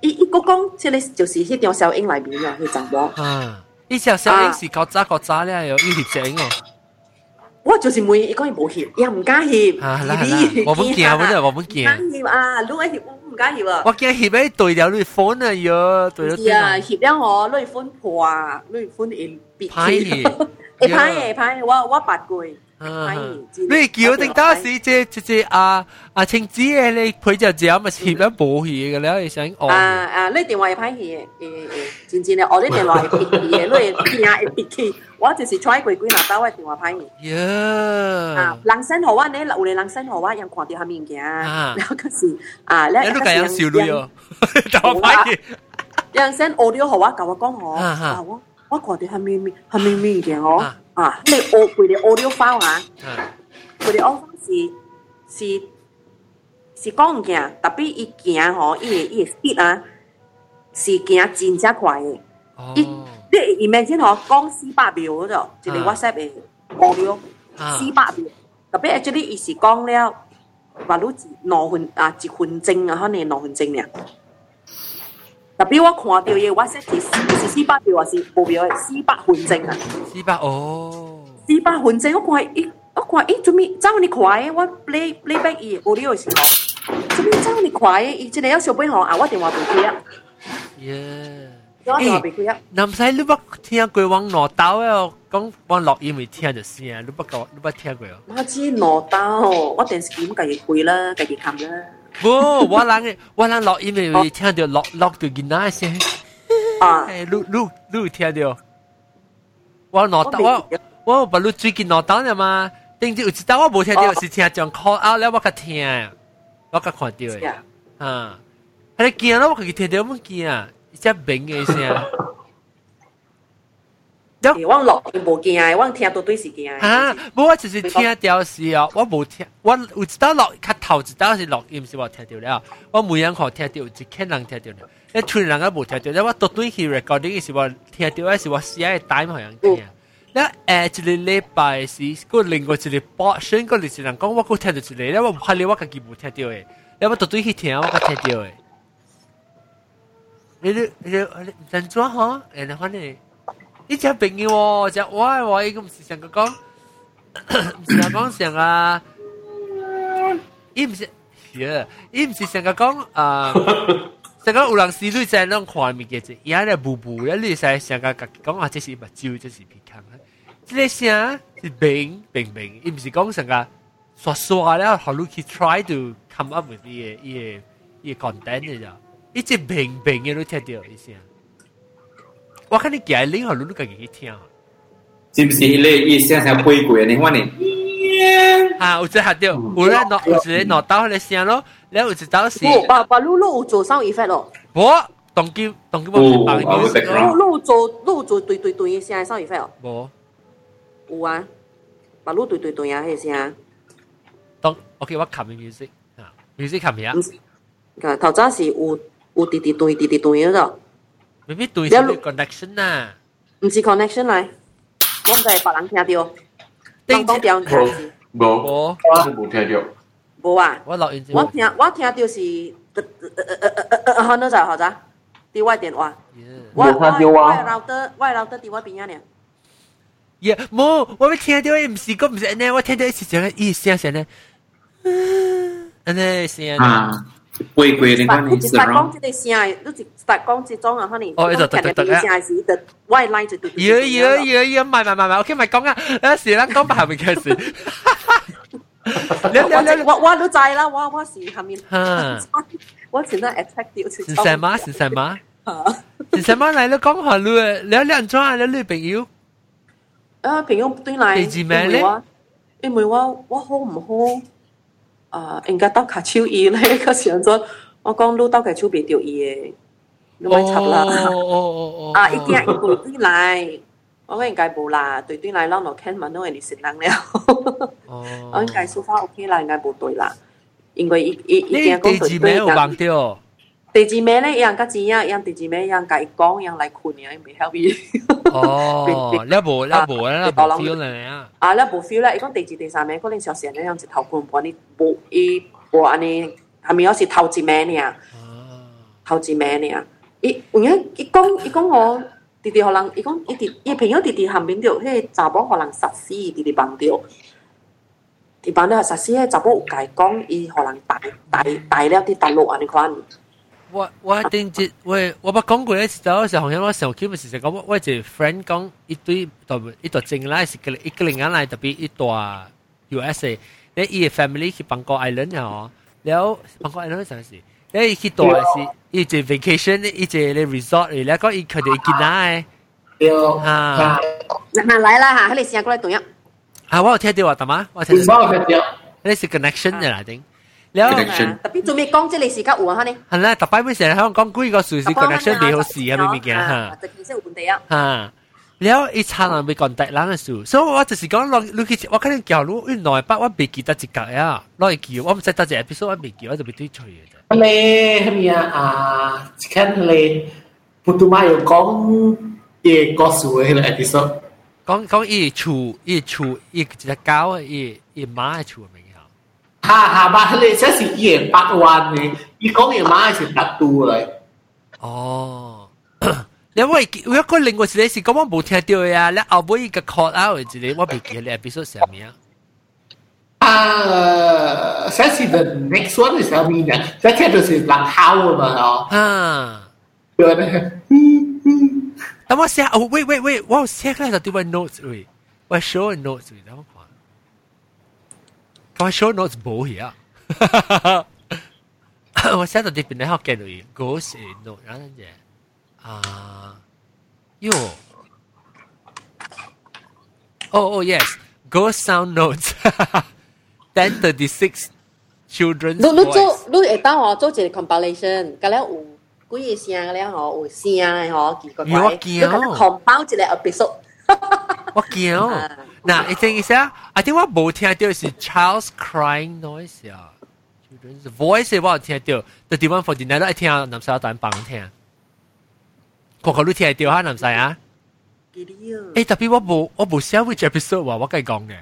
一一个讲，这里就是一条小影来面的，去张播，嗯，一条小影是搞咋搞咋了哟，一条小英哦。我就是每一個冇協，又唔加協。啊啦啦，我唔驚，我真係我唔驚。加協啊，攞一協我唔加協啊。我驚協一對了你款啊喲，對咗。係啊，協咗我攞款破啊，攞款變變。拍嘢，拍嘢，拍嘢，我我八句。你叫定當時即即即阿阿青子嘅，你配隻隻咪貼一部戲嘅啦，你想按？啊啊！你電話要拍戲嘅，誒誒，真真咧，我啲電話係撇嘅，你片係撇嘅，我就是坐喺櫃櫃嗱，打我電話拍戲。啊！人生好啊，你有你人生好啊，人看到下面嘅，然後嗰時啊，你都咁樣笑女哦，打我拍戲。人生我都好啊，教我講我，教我。我看到黑咪咪、黑咪咪嘅哦，啊，你烏背啲烏料包啊，背啲烏包是是是講唔行，特別伊行吼，伊會伊會 speed 啊，是行真正快嘅。伊你 imagine 吼，講四百秒嗰度，一個 WhatsApp 嘅烏料四百秒，特別 actually 伊是講了，話好似兩分啊，一分鐘啊，可能兩分鐘嘅。特別我看到嘅，我識是是四百票還是無票嘅？四百分鐘啊！四百哦！四百分鐘，我看咦，我看咦，做咩？走你快嘅，我 play play back 伊無聊嘅時候，做咩走你快嘅？伊真係有小背後啊！我電話未開啊！耶！我電話未開啊！唔使你捌聽過往攞刀嘅，講往落音未聽就先啊！你捌講，你捌聽過啊？我知攞刀，我電視機咁計佢啦，計佢冚啦。不，我人我人录音的听着录录着囡仔声，啊，录录录听着。我脑袋我我不录最近脑袋了吗？顶住有一道我无听着，是听讲 call out 了，我个听，我个看到的，啊，还惊了我个听着，我惊，一只鸣的声。对，我老无惊，我听都对是惊。啊，无我就是听掉是哦，我无听，我有一道录，较头一道是录音是无听掉，我每样可听掉，一听人听掉了，一群人个无听掉，了，我都对起 recording 是我听掉，还是我写的单好听。那诶，一个礼拜是过另一个八，先过另一人讲，我过听到一个，我怕你我家己听掉诶，了我都对起听，我个听掉诶。你你你怎做哈？呢？一只朋友哦，只我我伊个唔是想个讲，唔是想讲想啊，伊唔是，是啊，伊唔是想个讲啊，想个有人思虑在弄画面嘅啫，伊喺度布布，咧你使想个讲啊，这是目睭，这是鼻腔，这个声是冰冰冰，伊唔是讲想个刷刷了，好路去 try to come up with 伊嘅伊嘅伊嘅 content 嘅啫，一只冰冰嘅都听到一声。我看你家里好，你家己去听。是不是迄个伊声声飞过你看呢？啊，有只下掉，有咧脑，有只脑刀咧声咯，然后有只刀是。不，把把露露有做 sound effect 咯。不，动机动机冇是白嘅。露露做露做对对对嘅声 sound effect 哦。无。有啊，把露对对对啊，迄声。动，OK，我冚嘅 music 啊，music 冚嘅啊。头早是有有滴滴对滴滴对嗰度。Maybe tụi dạ, connection à. Không phải connection này. Tôi không phải bảo lắng theo điều. Tiếng điều. Bố. Bố. Tôi không theo điều. Bố à. Tôi lọc. Tôi theo tôi theo điều là ờ, ờ, ờ, hơn nữa rồi hả ta? Đi điện thoại. Tôi tôi tôi router router đi bên nhà nè. Yeah, mô, tôi nghe được em sĩ công sẽ tôi nghe được sĩ sẽ nè, ý sẽ sẽ nè. Anh ấy sẽ nè. 贵贵的关系是讲这个声，你是在讲这种啊，哈尼。哦，一直突突突啊！是的，外来就突突。呀呀呀呀！唔係唔係唔係，OK，咪講啊！有時啦，講白係咪嘅事？你你你，我我都知啦，我我是下面。我前陣 attack 掉。是什麼？是什麼？是什麼嚟？你講下你你兩種啊？你女朋友？啊，朋友對嚟。你知咩咧？因為我我好唔好？啊，應該兜卡丘伊咧，嗰時陣，我講你兜卡丘比丢伊嘅，你咪插啦。<laughs> 啊，一定一對對嚟，我講應該冇啦，对对嚟，讓我看問到人哋成人了。<laughs> 我應該說法 OK 啦，应该冇对啦，因為伊伊伊定講對對。有忘掉。第二名咧，人家知影，人第二名人甲伊讲，人来困，人袂晓伊。哦，你无你无你无 feel 咧啊！啊，你无 feel 咧，伊讲第二第三名可能小時咧，人一头困，無你無伊無安尼，係咪有時頭一名爾？頭一名爾。伊有影伊講伊講我弟弟互人，伊講伊弟伊朋友弟弟下面着迄查某互人殺死，弟弟放着。伊放了殺死，迄查某有家講，伊互人帶帶帶了啲大陸安尼款。我我定接喂，我捌講過咧，就時候紅人我上 Q 咪時時講，我一隻 friend 講一堆代一代正啦，是個一個人嚟特別一代 USA，你伊個 family 去邦國 island 哦，了邦國 island 啥事？咧伊去大是伊隻 vacation，伊隻咧 resort，伊咧講伊佢哋見奶，啊，嗱嚟啦嚇，佢哋試下過嚟同樣，啊，我有聽到話，大媽，我聽到，你是 connection 嘅啦，定。connection。特別做咩講即你時間有啊？呢係啦，特別咩成日喺度講幾個瑞士 connection 幾好事啊？咩物件嚇？就其實有本地啊。嚇，然後一差人未 contact 人嘅數，所以我就是講落落去，我可能教路原來八我未記得一格呀，落去記，我唔使得一 episode 我未記，我就未對吹嘅。你係咪啊？啊，看你普通話有講嘅個數嘅 episode，講講一處一處一隻狗一一馬嘅處明。哈哈巴咧，这是一人八萬嘅，伊講嘅馬係特多嚟。哦，你喂，我個另外一個是講我冇聽到呀，你後尾個 call out 一個，我唔記得 episode 什麼啊？啊，這是 the next one 係什麼呢？這聽到是人烤嘛哦。啊，對咧。但我寫，哦，喂喂喂，我寫開就對我 notes 喂，我 show notes 然後。For sure not bo here. 我寫到啲邊咧學嘅類，ghost? Ah, no，然後就啊，yo，oh oh oh yes, ghost sound notes，ten thirty six children。你你做你會當哦做一個 compilation，咁咧有幾個聲嘅咧哦，有聲嘅哦，奇怪怪，你咁 compile 一個 episode。我驚。<laughs> 嗱，你聽意思啊？啊，點解冇聽到是 Charles crying noise 啊？Children's voice 我聽到，但點解 for dinner 都一聽啊？男仔突然幫聽，個個都聽到哈，男仔啊？誒，特別我冇我冇寫 which episode 話我梗係講嘅。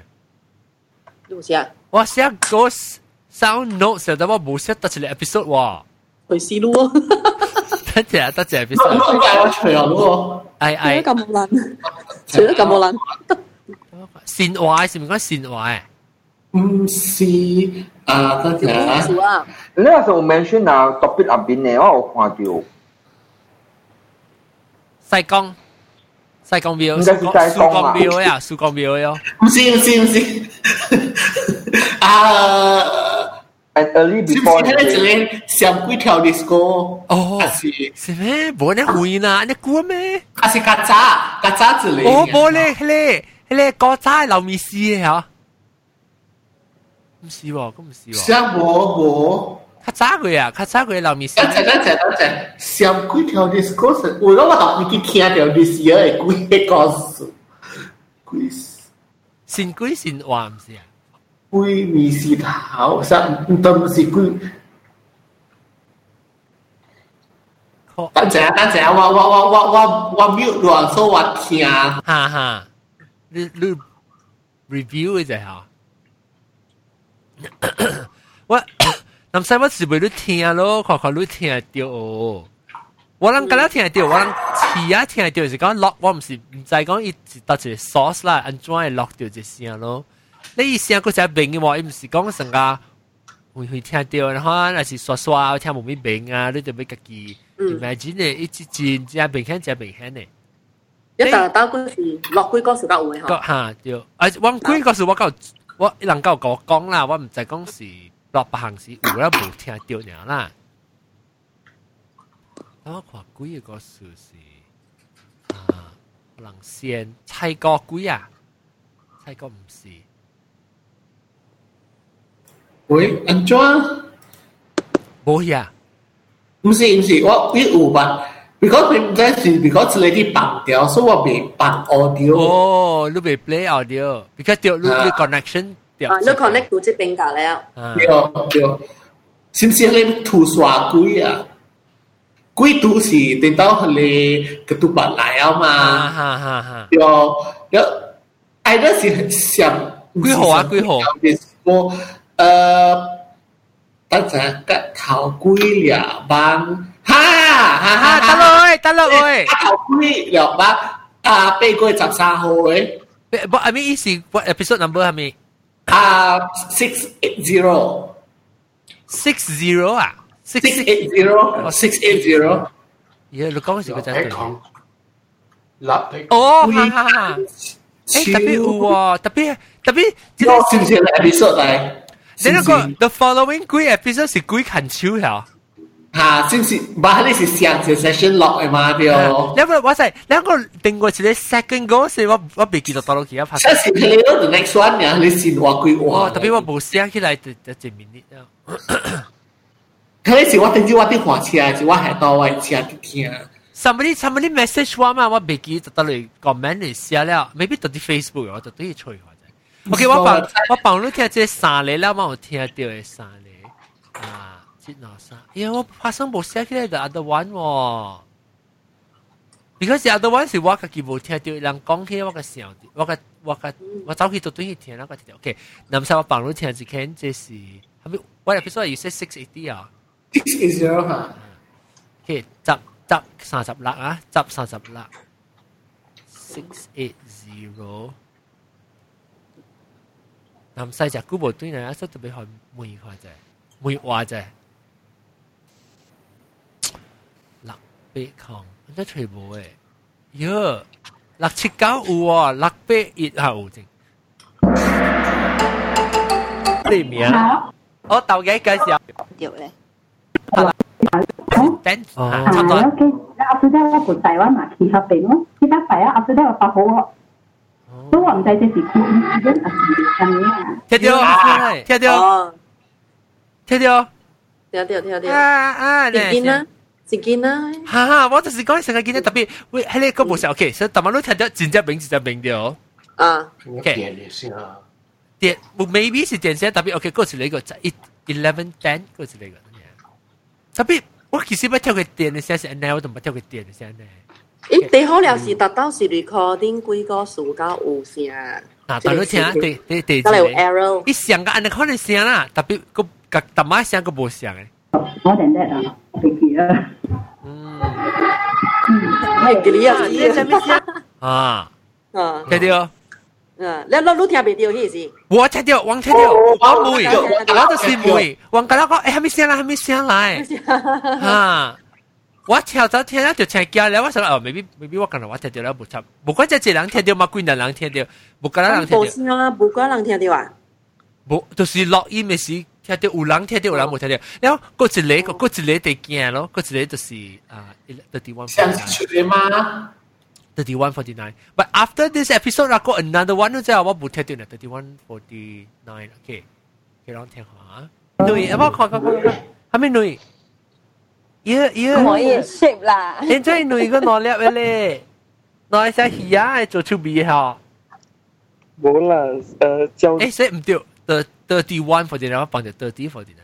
你冇寫？我寫 Ghost Sound Notes，但我冇寫得出嚟 episode 喎。去試咯。得謝得謝，episode。唔好介我除人喎。係係。除咗咁冇撚，除咗咁冇撚。善壞是唔該善壞？唔是，啊，嗰條啊，呢個時候 mention 啊，topic 入邊咧，我有看到。西江，西江廟，應該是西江廟呀，西江廟喲。唔是唔是唔是，啊，an early before。是唔是？呢個上幾條 disco？哦，是是咩？冇呢回啦，你估咩？啊是曱甴，曱甴之類。哦，冇咧，咧。你係國差留面試嚇？唔是喎，咁唔是喎。上我我。較早佢啊，較早佢留面試。等陣等陣等陣，上幾條 discourse，我講我頭先去聽條 discourse 係幾個字，幾善幾善話唔是啊？幾面試頭，上唔都唔是幾。等陣等陣，我我我我我我 mute 咗，所以我聽。哈哈。录 review 嘅就吓。我南山我是袂你听咯，看看你听着。我人敢若听着，我人起啊听着是讲落，我毋是毋知讲伊是搭一个 source 啦，安怎会落着一声咯？你伊声佫只明嘅话，伊毋是讲成个会会听着，然后若是刷刷听无咩明啊，你就要家己 imagine 一直真只明显只明显诶。一大包嗰時落區嗰時夠會嚇。嚇要，誒揾區嗰時我夠我能夠講講啦，我唔就講是落白行時有啦冇聽到人啦。我看幾個數是啊，能先猜個幾啊？猜個唔是。喂，安怎？冇呀。唔是唔是，我一五吧。Because invest is because lady bằng điều, so what bị bằng audio. Oh, lúc bị play audio. Because điều lúc lúc connection điều. À, lúc connect tụ chế bên cả rồi. Yeah điều. Xin xin lên thu xóa cuối à. Cuối tụ gì tên tao hả lê cái tụ bạn lại à mà. Ha ha ha. Điều điều. Ai đó gì xem. Quý hồ à quý hồ. Cô ờ tất cả các thảo quý là bằng ha hà hà ta lôi ta lôi. Quy được bị quy chặt xa hồi but I mean is what episode number hả mi à six eight zero. Six zero à? Six eight zero. Ờ, six eight zero. Yeah lúc đó gì cái trái oh ha ha ha eh tapi wow tapi tapi tidak sih episode này. Then got the following quick episode si quick 很 chill 吓，先是，唔係你是上次 session 落嘅嘛對。你個我係，你個定過是你 second goal 是我我未記得到落其他拍。先是你咯，the next one 呀，你先話佢話。哦，特別我冇寫起來，就就前面啲。佢是我定住我啲話車，是我係到我車啲聽。Somebody somebody message 我嘛，我未記得到你 comment 嚟寫了，maybe 到啲 Facebook 我就都要吹下啫。OK，我幫我幫你聽即係三嚟啦，我有聽到嘅三嚟啊。真垃圾！哎我拍生部寫起嚟就 other one 喎，because other one 是我家己冇聽到人講起我嘅聲，我嘅我嘅我走去到對去聽那個聽到，OK，南沙我幫你聽一聽，這是係咪？我入邊所以 say six eighty 啊，six eighty 嚇，OK，集集三十六啊，集三十六，six eight zero。南西就古部對呢，一出特別係梅花啫，梅花啫。八空，真揣无诶。哟，六七九有哦，六八一也有整。你名？我头家介绍。对咧。等哦，差唔多。After that 我本台灣嘛去合併咯，去得快啊！After that 我發好喎。都我唔知這是叫 incident 還是什麼。聽到啊！聽到。聽到。聽到聽到。啊啊！你見啦。一件啦。哈哈，我就是講你成日見到特別，喂，喺你嗰部時候，OK，所以特晚都睇到真隻名，真隻名掉。啊，OK，點，maybe 是點先，特別 OK，嗰時你個就一 eleven ten 嗰時你個，特別我其實不跳佢點嘅先，是 now 都唔跳佢點嘅先咧。咦，你好了是達到是 recording 幾個數加五聲。啊，但係聽第第第，一上個按你可能聲啦，特別個特晚聲個冇聲嘅。more than that ah big year à thấy chưa lẽ nó lúc theo bị điều gì gì tôi thấy điều Wang thấy điều Wang mùi Wang đó là mùi Wang cái đó có em biết xem lại em biết xem lại ha 我跳到聽到就請叫咧，我想哦，maybe maybe 我可能我聽到咧冇錯，無管只一人聽到嘛，幾多人聽到，無管人聽到。無聲啊，無管人聽到啊。無，就是錄音嘅時。听到有人听到有人冇听到，然后嗰一个嗰一个就惊咯，嗰一个就是啊，thirty one。想出嚟吗？thirty one forty nine。But after this episode，啦，嗰 another one 之後，我冇聽到啦，thirty one forty nine。OK，俾我聽下。女，我看看看看，係咪女？耶耶，我也識啦。你真係女個攞叻嘅咧，攞一隻魚啊，做出鼻嗬。冇啦，誒，就誒，所以唔對，誒。31, 49. Apa panggil 30, 49?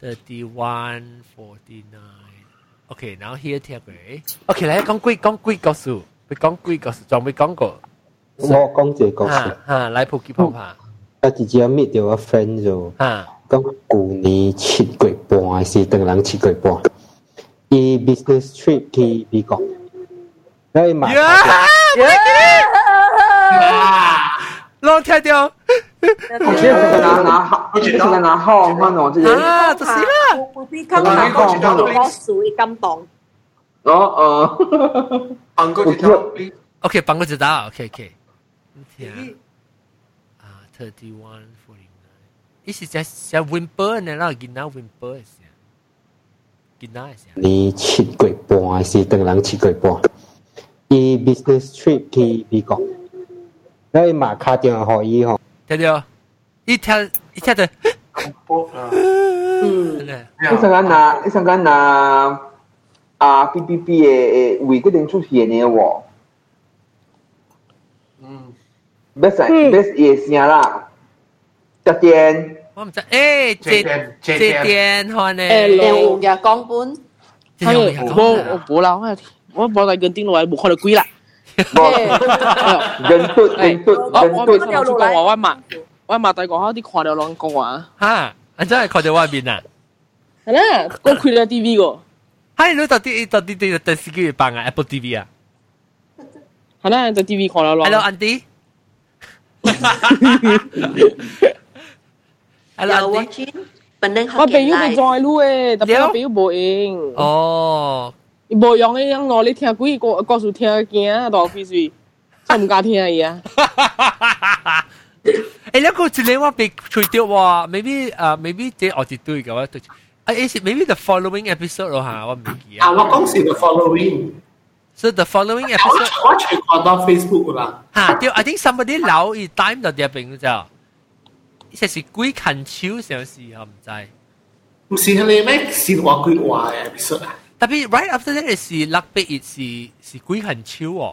31, 49. Okay, now here tiếp về. Okay, lại con quỷ, con quỷ câu số. Bị con quỷ câu số, chồng bị con cổ. Tôi con chỉ câu số. Ha, lại phục kỳ phong ha. Ta chỉ chỉ meet được a friend rồi. Ha. Con cụ ni chín quỷ bò hay từng lần chín quỷ bò. E business trip thì bị con. Đây mà. Yeah, yeah. <laughs> yeah. Long 我听到。我觉得这个拿拿好，这个拿好看哦，这个啊，就是啦，你看拿好看哦，我属于感动。哦哦，放过一道，OK，放过一道，OK OK。啊，thirty one forty nine，伊是只只 whimper 呢，那囡仔 whimper 是啊，囡仔是啊。你七月半是等人七月半，伊 business trip 去美国，那伊嘛打电话给伊吼。 그래요. 이차 이차들. isangkan na isangkan na ah PPP eh wei ke ding chu hie ne wo. Mm. Best best is ya la. Chắc tiền. Tôi không biết. Ê, chị tiền hoàn này. Ê, lộ nhà con bốn. Thôi, bố, bố lão này. Bố bố lại gần tiếng loại bố khỏi được quý lại. 人撥人撥人撥，我知道話威馬威馬帝國啲跨掉兩個啊！嚇，你真係跨掉外邊啊！係啦，我開咗 TV 個。係你到啲到啲啲電視機辦啊，Apple TV 啊。係啦，到 TV 跨掉兩。Hello Andy。Hello Andy。我俾咗個在路誒，特別我俾咗部影。哦。无用诶，我你听鬼故故事听惊大鼻水，我唔敢听伊啊。诶，一个一个我被吹掉哇，maybe <laughs> 啊，maybe 这我只对嘅话，啊，is maybe the following episode 咯吓，我唔记啊。啊，我讲是 the following。So the following episode，我全看到 Facebook 啦。吓，掉，I think somebody 留意 time 到啲病就，即是鬼近超上市，我唔知。唔是你咩？是我鬼话嘅 episode 啊。Tapi right after that is Lạc Bê is is Quỷ Hành Chiếu à?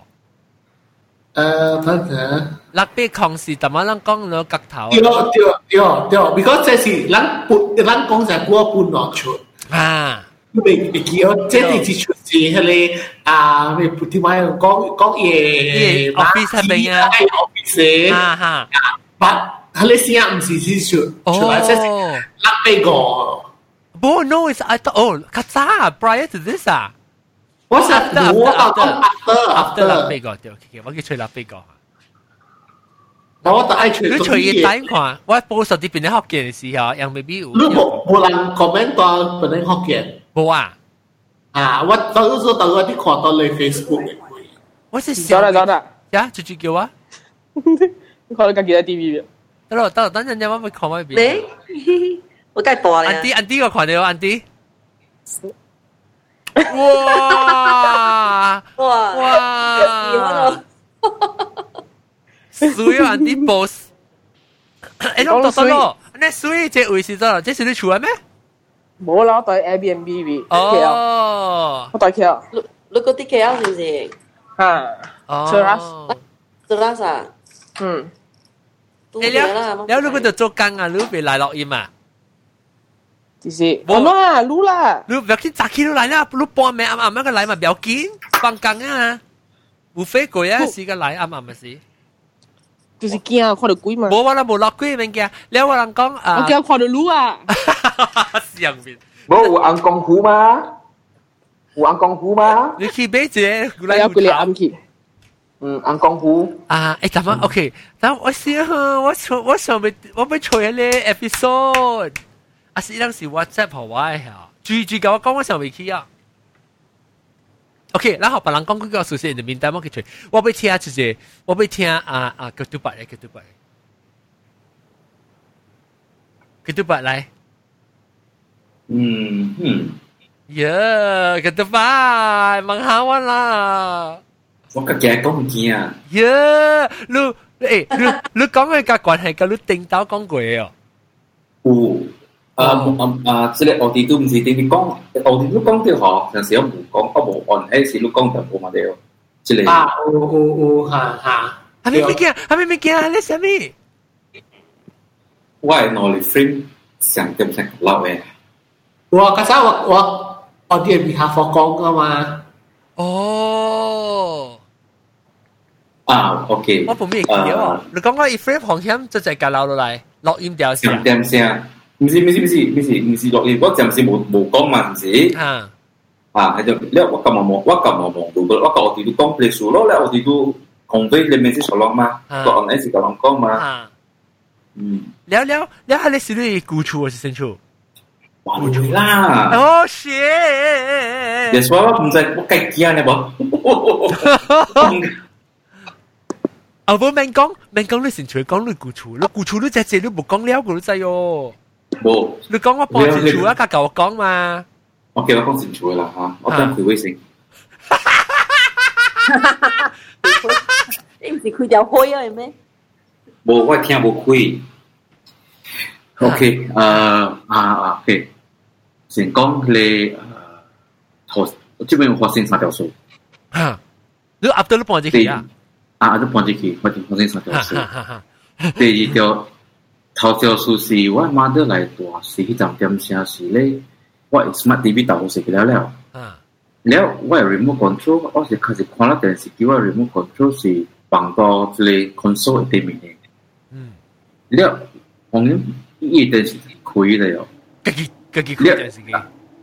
Ờ, thật hả? Lạc Bê không là mà lăng công nó cắt thảo. Điều, điều, điều, điều. Because thế là lăng bụt, lăng công là của bụt nọ. À. Mình bị kia, thế thì chỉ chuột gì hay là à, mình bụt thì mai con con ye. Office hay à? Ai office? À ha. But Malaysia không chỉ chỉ chuột. Chuột là thế là Lạc Bê Bo knows at all. Qatar prior to this ah. What's after, that? After, after, after, after, after, after, after, after, okay, okay, 我去吹蠟筆個。我就愛吹。你吹伊等看，我保守啲變啲福建嘅時候，又未必有。你冇冇人 comment 到變啲福建？冇啊。啊，我到時候到我啲看到你 Facebook。我是想。得啦得啦，呀，最最叫啊。你看到家己喺 TV 邊？得啦得啦，等陣陣我咪看埋邊。你。我梗係播你。Andy Andy 個群你有 Andy。哇哇哇！水啊！Andy boss，誒，我讀得咯。你水這回事咋？這是你出嚟咩？冇啦，我帶 Airbnb 嘅。哦，我帶 K 啊。你嗰啲 K 啊，是唔是？啊，做啦，做啦啥？嗯。你了，了，你嗰度做工啊？你未嚟落音啊？就是无啦，撸啦，你不要去砸起都来啦，你半暝暗暗那个来嘛，不要紧，放工啊，无非鬼啊，是个来暗暗的是。就是惊看到鬼嘛。无我啦，无落鬼物件，了我人讲啊，我惊看到撸啊，是样面。无有人讲虎吗？有人讲虎吗？你去买一个，我要过来暗去。嗯，安功夫啊，诶，怎么 OK？那我先，我想，我想被，我被吹了 episode。阿是當時 WhatsApp 好我嘅嚇，最最夠我講我上未去啊。OK，然後別人講佢個事實，你明白冇？佢我要聽一隻，我要聽啊啊，佢對白嚟，佢對白嚟，佢對白嚟。嗯嗯，呀，佢對白，問下我啦。我個驚講唔驚啊？呀，你誒，你你講嘅個關係，佢你頂頭講過嘅哦。有。之类，我哋都唔是定定讲，我哋都讲啲嗬，有时唔讲，我冇按，诶，是都讲就冇嘛啲，之类。啊，有有有，哈哈。阿咪咪惊，阿咪咪惊，你什么？我系我哋 frame 上点上落嘅。我家下我我我哋咪下放工噶嘛。哦。啊，OK。我唔明嘅，你讲我 frame 航險就就係隔樓落嚟，落音調先。點點先。唔是唔是唔是唔是唔是落嚟，我暫時冇冇講嘛，唔是。啊，啊，係就咧，我今日冇，我今日冇到嘅，我個我哋都 complex 咯，咧我哋都 convey 你 message 所講嘛，個 on S 個講講嘛。嗯。了了了，係你是你古處還是深處？古處啦。哦，shit！你說我唔知，我計驚你冇。啊！我明講，明講你先除講你古處，你古處你只只你冇講了，我都知哦。冇。你講我博自主啊，架舊講嘛。我記得博自主啦嚇，我真係佢微信。你唔是佢就開啊？係咩？冇，我聽冇開。OK，誒啊啊，OK，先講你誒，我即邊發生三條數。嚇！你 after 你搬咗去啊？啊，你搬咗去，我先發生三條數。第二條。头条数是我妈得来大，是迄站点声是咧，我 smart TV 导好食了了。啊，了我 remote control，我是开始看了电视机，我 remote control 是放到一个 console 对面的。嗯，了，我们伊电视开了哦。家己家己开电视机。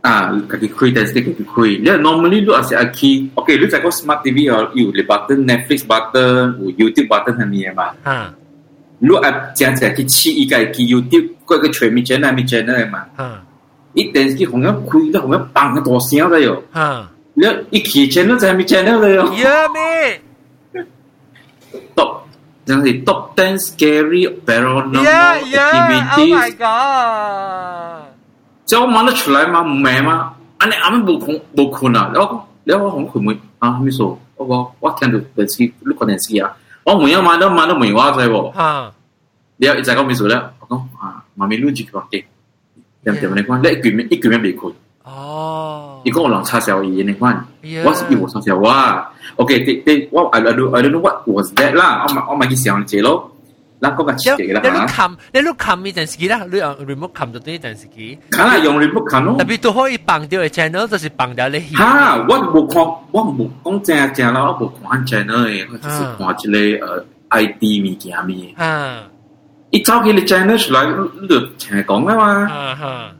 啊，家己开电视机家己开。了，normally 你也是爱去，OK，你在个 smart TV 哦，有 button Netflix button，有 YouTube button 遐尼嘛。啊。如果真正去试伊家去 YouTube，过去揣咪 channel 咪 channel 嘛，伊电视机红样开到红样放个大声了哟，你一起 channel 才咪 channel 了哟。呀咩？Top，真是 Top Ten Scary Paranormal Activities。Oh my god！叫我忙得出来吗？没吗？安尼阿们不困不困啊？然后然后红困没啊？没说，我我听到电视，你看电视啊？我问要买都买都问我做无，啊，了伊再讲秘书了，我讲啊，妈咪录一个给，点点来看，你一句面一句面别困。哦，伊讲有人插销伊那款，我是伊无插销我。OK，对对，我 I I don't I don't know what was that 啦，我我买去想一下咯。那个个切啦。你碌 cầm，你碌撳呢陣時啦，你用 remote 撳到呢陣時。梗係用 remote 撳咯。特別都可以綁掉嘅 channel，就是綁掉你。嚇！我冇看，我冇講正正啦，我冇看 channel 嘅，我只是看一個誒 ID 物件咪。啊！一走佢嘅 channel 出來，你就聽講啦嘛。啊哈！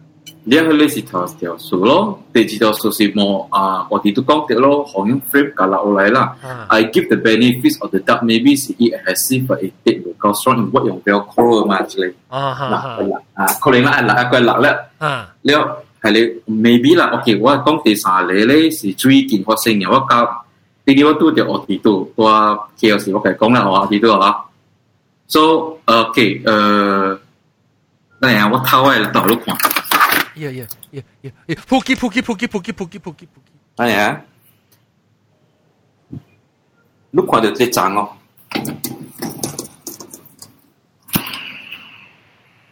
你去你是頭條數咯，第二條數是冇啊，我哋都講咗咯，行業 frame 隔落嚟啦。I give the benefits of the doubt maybe 是 it has seen but it did because strong in what you feel core 嘛之類。啊啊啊！可能啊，嗱一個嗱咧，了係你 maybe 啦。OK，我講第三嚟咧是最近發生嘅，我教第二我都就我哋都我叫是我哋講啦，我哋都嚇。So OK，誒，等下我偷嚟到度看。 예, 예, 예, 예, 예. 포 기, 포 기, 포 기, 포 기, 포 기, 포 기, 포 기. 아니 야. 너 과대 때 장 어.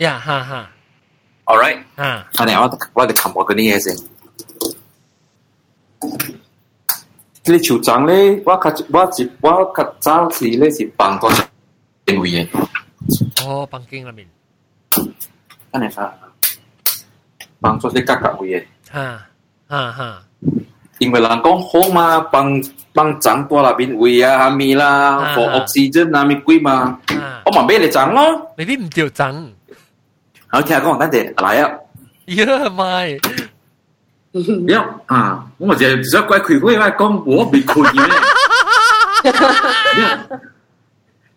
야, 하 하. Alright. 아. 아 니, 와, 와, 내 감옥 그니 해 생. 你手掌咧，我较我一我较早时咧是放到电位诶。哦，放经内面。安尼啥？bằng số các các vị ha ha ha in với lang con ho mà bằng bằng chẳng qua là bên vị à mi là for oxygen là mi quý mà ông mà biết là chẳng mày biết không chịu chẳng hảo theo con đánh để yeah mày yeah à tôi chỉ rất quay quỷ quỷ mà con bố bị quỷ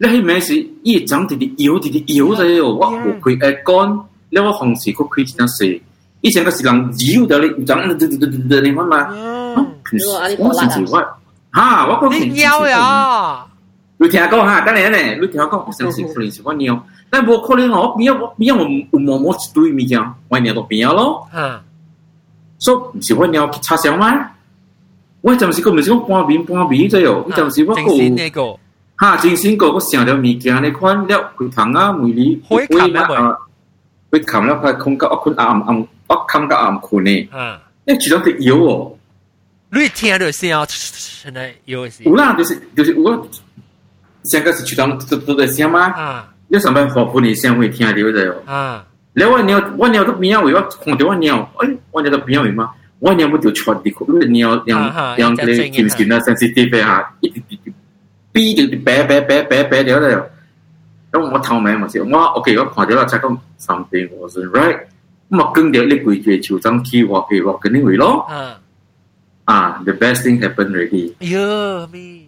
你係咩事？依種啲啲妖，啲啲妖仔喎，我我佢誒乾，你我紅時佢佢點樣死？以前個時能妖就你唔準你乜嘛？我成時我嚇我個成時呀！你聽下講嚇，等你咧，你聽下講，我成時可能是我尿，但冇可能我邊我邊我唔冇冇一堆物件，我尿到邊咯。嗯，所以唔是我尿擦傷嗎？我就是個唔是講半邊半邊啫喲，就是我個嚇真心個我想到物件，你看了佢糖啊，梅里，開冚啦，開冚啦，佢空格，我佢暗暗。我看个暗苦呢。嗯，那其中的有哦，你听着先啊，现在油是。无啦，就是就是我，现在是其中都都在想嘛。啊，有什么好不你先会听的在哦。啊，另外你要我鸟都不要，我要空调我鸟，哎，我鸟都不要为嘛。我鸟不就全的苦，因为你要让养个金钱呐，三四地费哈，一滴滴滴，逼就是白白白白白了了。那我头眉嘛是，我 OK，我看到了才讲 something was right。mà cưng để lấy quỷ chuyện chủ trong khi hoặc thì hoặc cái này lo à. The best thing happened already yeah me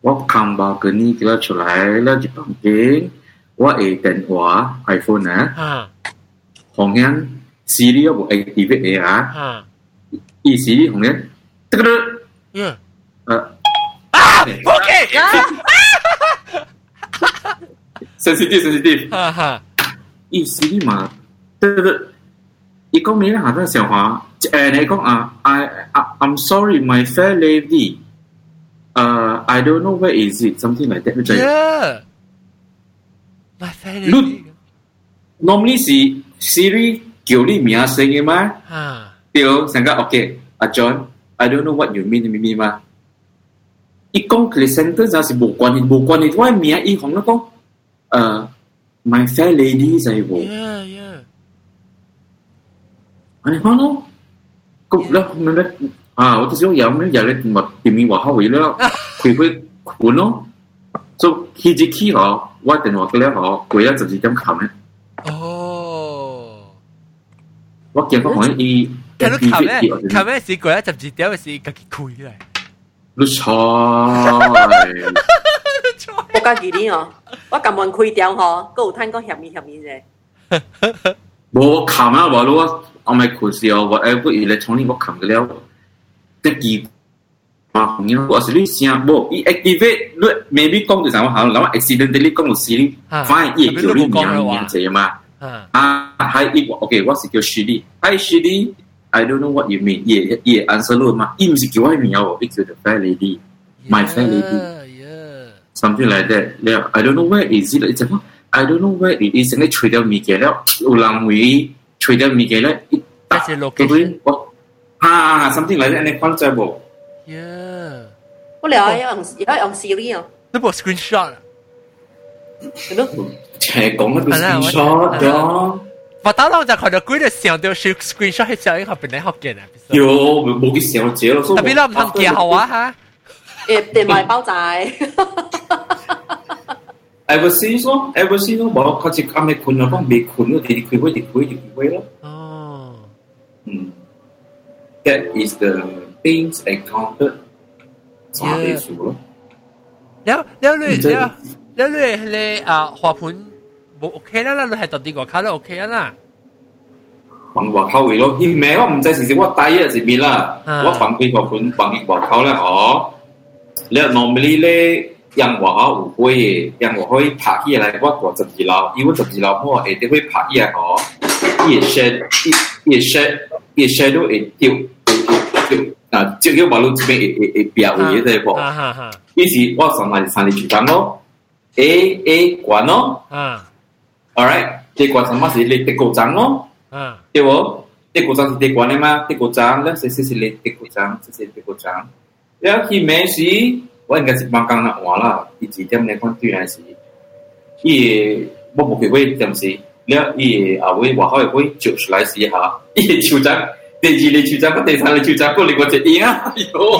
我看到个你给他出来了一房间，我诶电话 iPhone 啊，红人 Siri 我 activate 啊，伊 Siri 红人，这个，嗯，呃，啊，OK，sensitive à. sensitive，哈哈，伊 Siri 嘛。对对，伊讲你下头想话，诶，你讲啊，I I'm sorry, my fair lady，呃，I don't know where is it, something like that. Yeah, my fair lady. Normally 是 Siri 叫你名声的嘛，对，成个 OK，阿 John。I don't know what you mean 明白吗？伊讲 call center 就是无关系，无关系。我名伊讲那个，呃，my fair lady 在无。Yeah. 아니 하 나? 그럼 내가 보면은 아 어떠세 요? 야면 야래 막 비밀 와 하고 이래 그게 군어 저 키지키가 와든 와 그래 하 고야 저기 좀 가면 어我見到可能伊，睇到卡咩？卡咩是鬼啊？十二點嘅事，家己攰嚟。你錯，我家己呢哦，我咁樣開掉嗬，嗰有攤個嫌咪嫌咪啫。冇卡咩話咯。on my course or whatever electronic work come leo tự kỳ mà không nhớ có xử lý xem bộ i activate luôn maybe công được sao hả lắm accidentally công được xử lý fine i kiểu luôn nhàng nhàng thế mà à hay i okay what's it your shitty? Hi shitty I don't know what you mean. Yeah yeah answer luôn mà im gì kiểu ai mình nhau i the fair lady. My fair lady. something like that. Yeah I don't know where is it it's a, I don't know where it is cái chuyện đó mình kiểu đó ulang huy trigger Miguel. That's your location. Ah, something like that, and it's punchable. Yeah. Có lẽ ai ăn ai ăn Siri à? Nó bộ screenshot. Đúng. Chạy cũng là screenshot đó. Và tao lâu giờ khỏi được quý được xem được screenshot hết giờ học bên này học kiện à. Yo, bố cái xem chế rồi. Tại vì làm thằng kia hậu á ha. Ê, tiền mày bao trái. Everseas 咯，Everseas 咯，冇佢隻啱嘅款啊，幫未款嗰啲佢會啲佢啲佢咯。哦，嗯，That is the things encountered 茶地鼠咯。แล้วแล้วเลยแล้วแล้วเลยเลยอ่าหัวผลโอเคแล้วแล้วเลยตัดดีกว่าเขาแล้วโอเคแล้วนะฟังบอกเขาอีกแล้วที่แม้ว่ามันจะสิ่งว่าตายอ่ะสิมีละว่าฟังไปกว่าผลฟังอีกบอกเขาแล้วอ๋อแล้ว normally เลย 让我哈，我会让我会爬起来，我过十二楼，因为十二楼我一定会爬起来哦。夜深，夜深，夜深都会丢丢丢，啊，就要马路这边一一一表一在哈。一时我上哪里上里去讲咯？A A 管咯？嗯，All right，这管什么是你的故障咯？嗯，对不？这故障是这管的吗？这故障，那是是是你的故障，这是的故障。然后后面是。我应该是帮讲那换啦，伊几点来看对还是？伊我无去过点是，了伊后尾外口会会九十来时下，伊手掌第二个手掌，第三个手掌，过嚟我只赢啊！哟，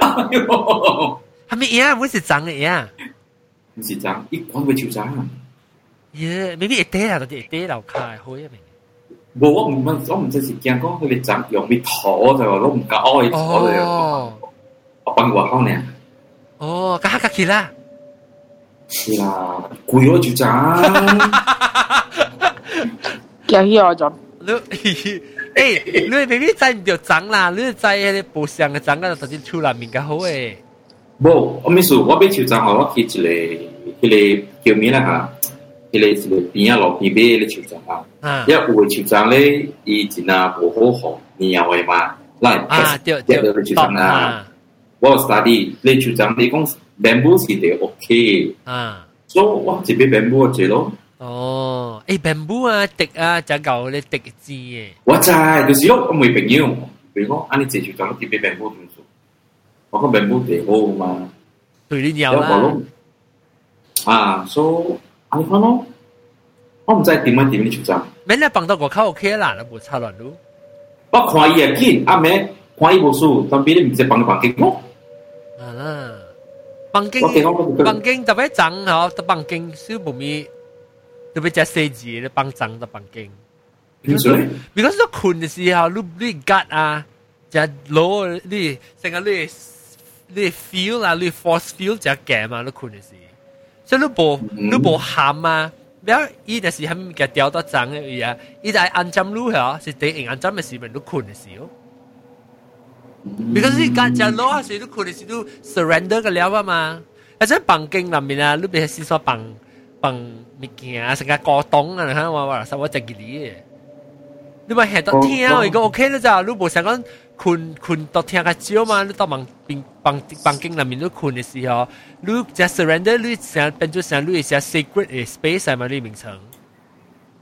哎哟，还没赢，我是长的赢，唔是长，伊讲个手掌啊！耶，未必一跌啦，就一跌流开，好一明。冇，我唔我唔知是惊讲佢哋掌用咪土就，我唔敢愛土嚟。 어떤 거 하오 네. 어, 까까 길 라. 길 라. 고요 주 장. 叫伊我做。你，诶，你明明知唔着长啦，你知迄个步上嘅长啊，直接出来面较好诶。无，我咪说，我俾潮长吼，我去一个，迄个叫咩啦哈？迄个一个边啊路边买迄个潮长啊，一有诶潮长咧，伊真啊无好好，鸟诶嘛，来，啊，对对，潮长啊。我 study 你就讲你讲 bamboo 是得 OK 啊，所以我这边 bamboo 这咯。哦，诶，bamboo 啊，滴啊，就搞你滴字诶。我知，就是我我没朋友，比如讲，安尼这就讲这边 bamboo 怎做，我讲 bamboo 得好嘛。对你有啦。啊，所以安尼看咯，我唔知点样点样就讲。明日放到我口 OK 啦，冇差乱咯。我看伊也紧，阿妹看伊无事，但别人唔知放放几多。啊，房間房間特別長吼，特房間是無咪特別只細緻的房長的房間。because 你困的時候，你你 gut 啊，只腦你成個你你 feel 啊，你 force feel 只 game 啊，你困的時，所以你無你無喊啊。แล้วอีแต่สิทำแกเดียวต่อจังเลยอะอีแต่อันจำรู้เหรอสิเตะเองอันจำไม่สิเป็นลูกคุณสิอ๋อ because 你家家攞下水都可能是都 surrender 嘅了啊嘛，啊即綁經入面啊，你別是說綁綁物件啊，成個過冬啊，嚇我話實我正嘅啲，你咪行到聽啊，如果 OK 咧咋，你冇想講困困到聽較少嘛，你到綁綁綁綁經入面都困嘅時候，你只 surrender 你成變做成你成 secret space 係咪你名稱？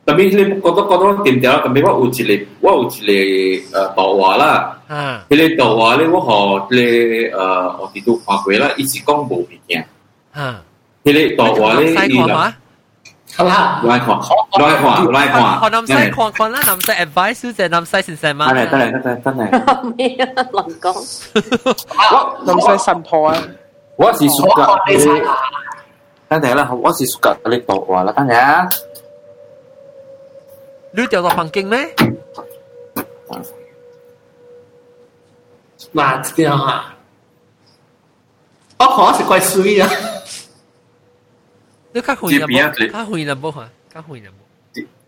tapi ni kau tu kau tu tim dia tapi wa uji le wa uji le tau wa la ha le tau wa le wa ho le uh 我哋都發過啦，一直講無物件。哈，迄個大話咧，伊啦，好啦，來看，來看，來看，看南西看看啦，南西 advice 就南西先生嘛。得嚟得嚟得嚟得嚟。咩啊？亂講。我南西神婆啊！我是屬格你，等陣啦，我是屬格你大話啦，等陣啊。đứa cho tao bằng kinh mấy mà tiêu à ốc khó sẽ quay suy à đứa khác hồi là bố khác hồi là bố hả? Khác hồi là bố.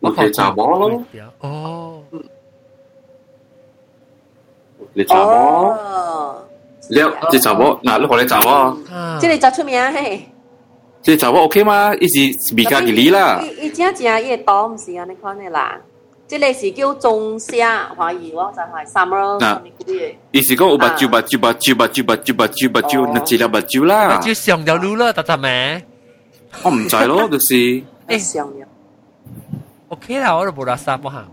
Ốc khó chả bó lắm ồ. Lấy chả bó liệu chị chả bó nào lúc hồi lì chả bó chứ lì chả 出名嘿这查我 OK 吗？一直比较给力啦。家多，唔是安尼的啦。这类是叫中虾，怀疑我在怀 summer？讲八九八九八九八九八九八九八九，那只了八九啦。就上条路了，大大妹。我唔知咯，就是。诶，上条。OK 啦，我都不拉沙不行。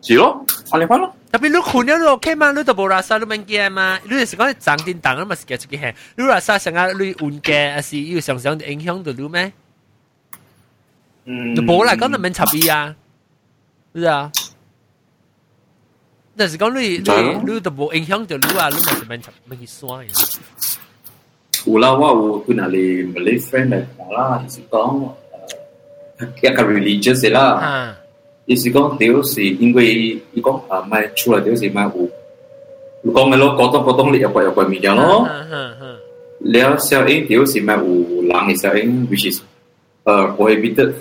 是咯，我嚟翻咯。特別你困了落去嘛，你都無垃圾，你免驚嘛。你就是講長叮當，你嘛是驚出去行。你垃圾成日你運嘅，還是有常常影響到你咩？嗯，就無啦，講你免插伊啊，是啊。但是講你你你都無影響到你啊，你嘛是免插免去耍呀。有啦，我有去那裡 Malay friend 嚟講啦，就是講一個 religious 啦。意思讲屌是因为伊讲啊，卖出来屌是卖有，如果咪咯，广东广东你又怪又怪物件咯。了小英屌是卖有人嘅小英，which is 呃 prohibited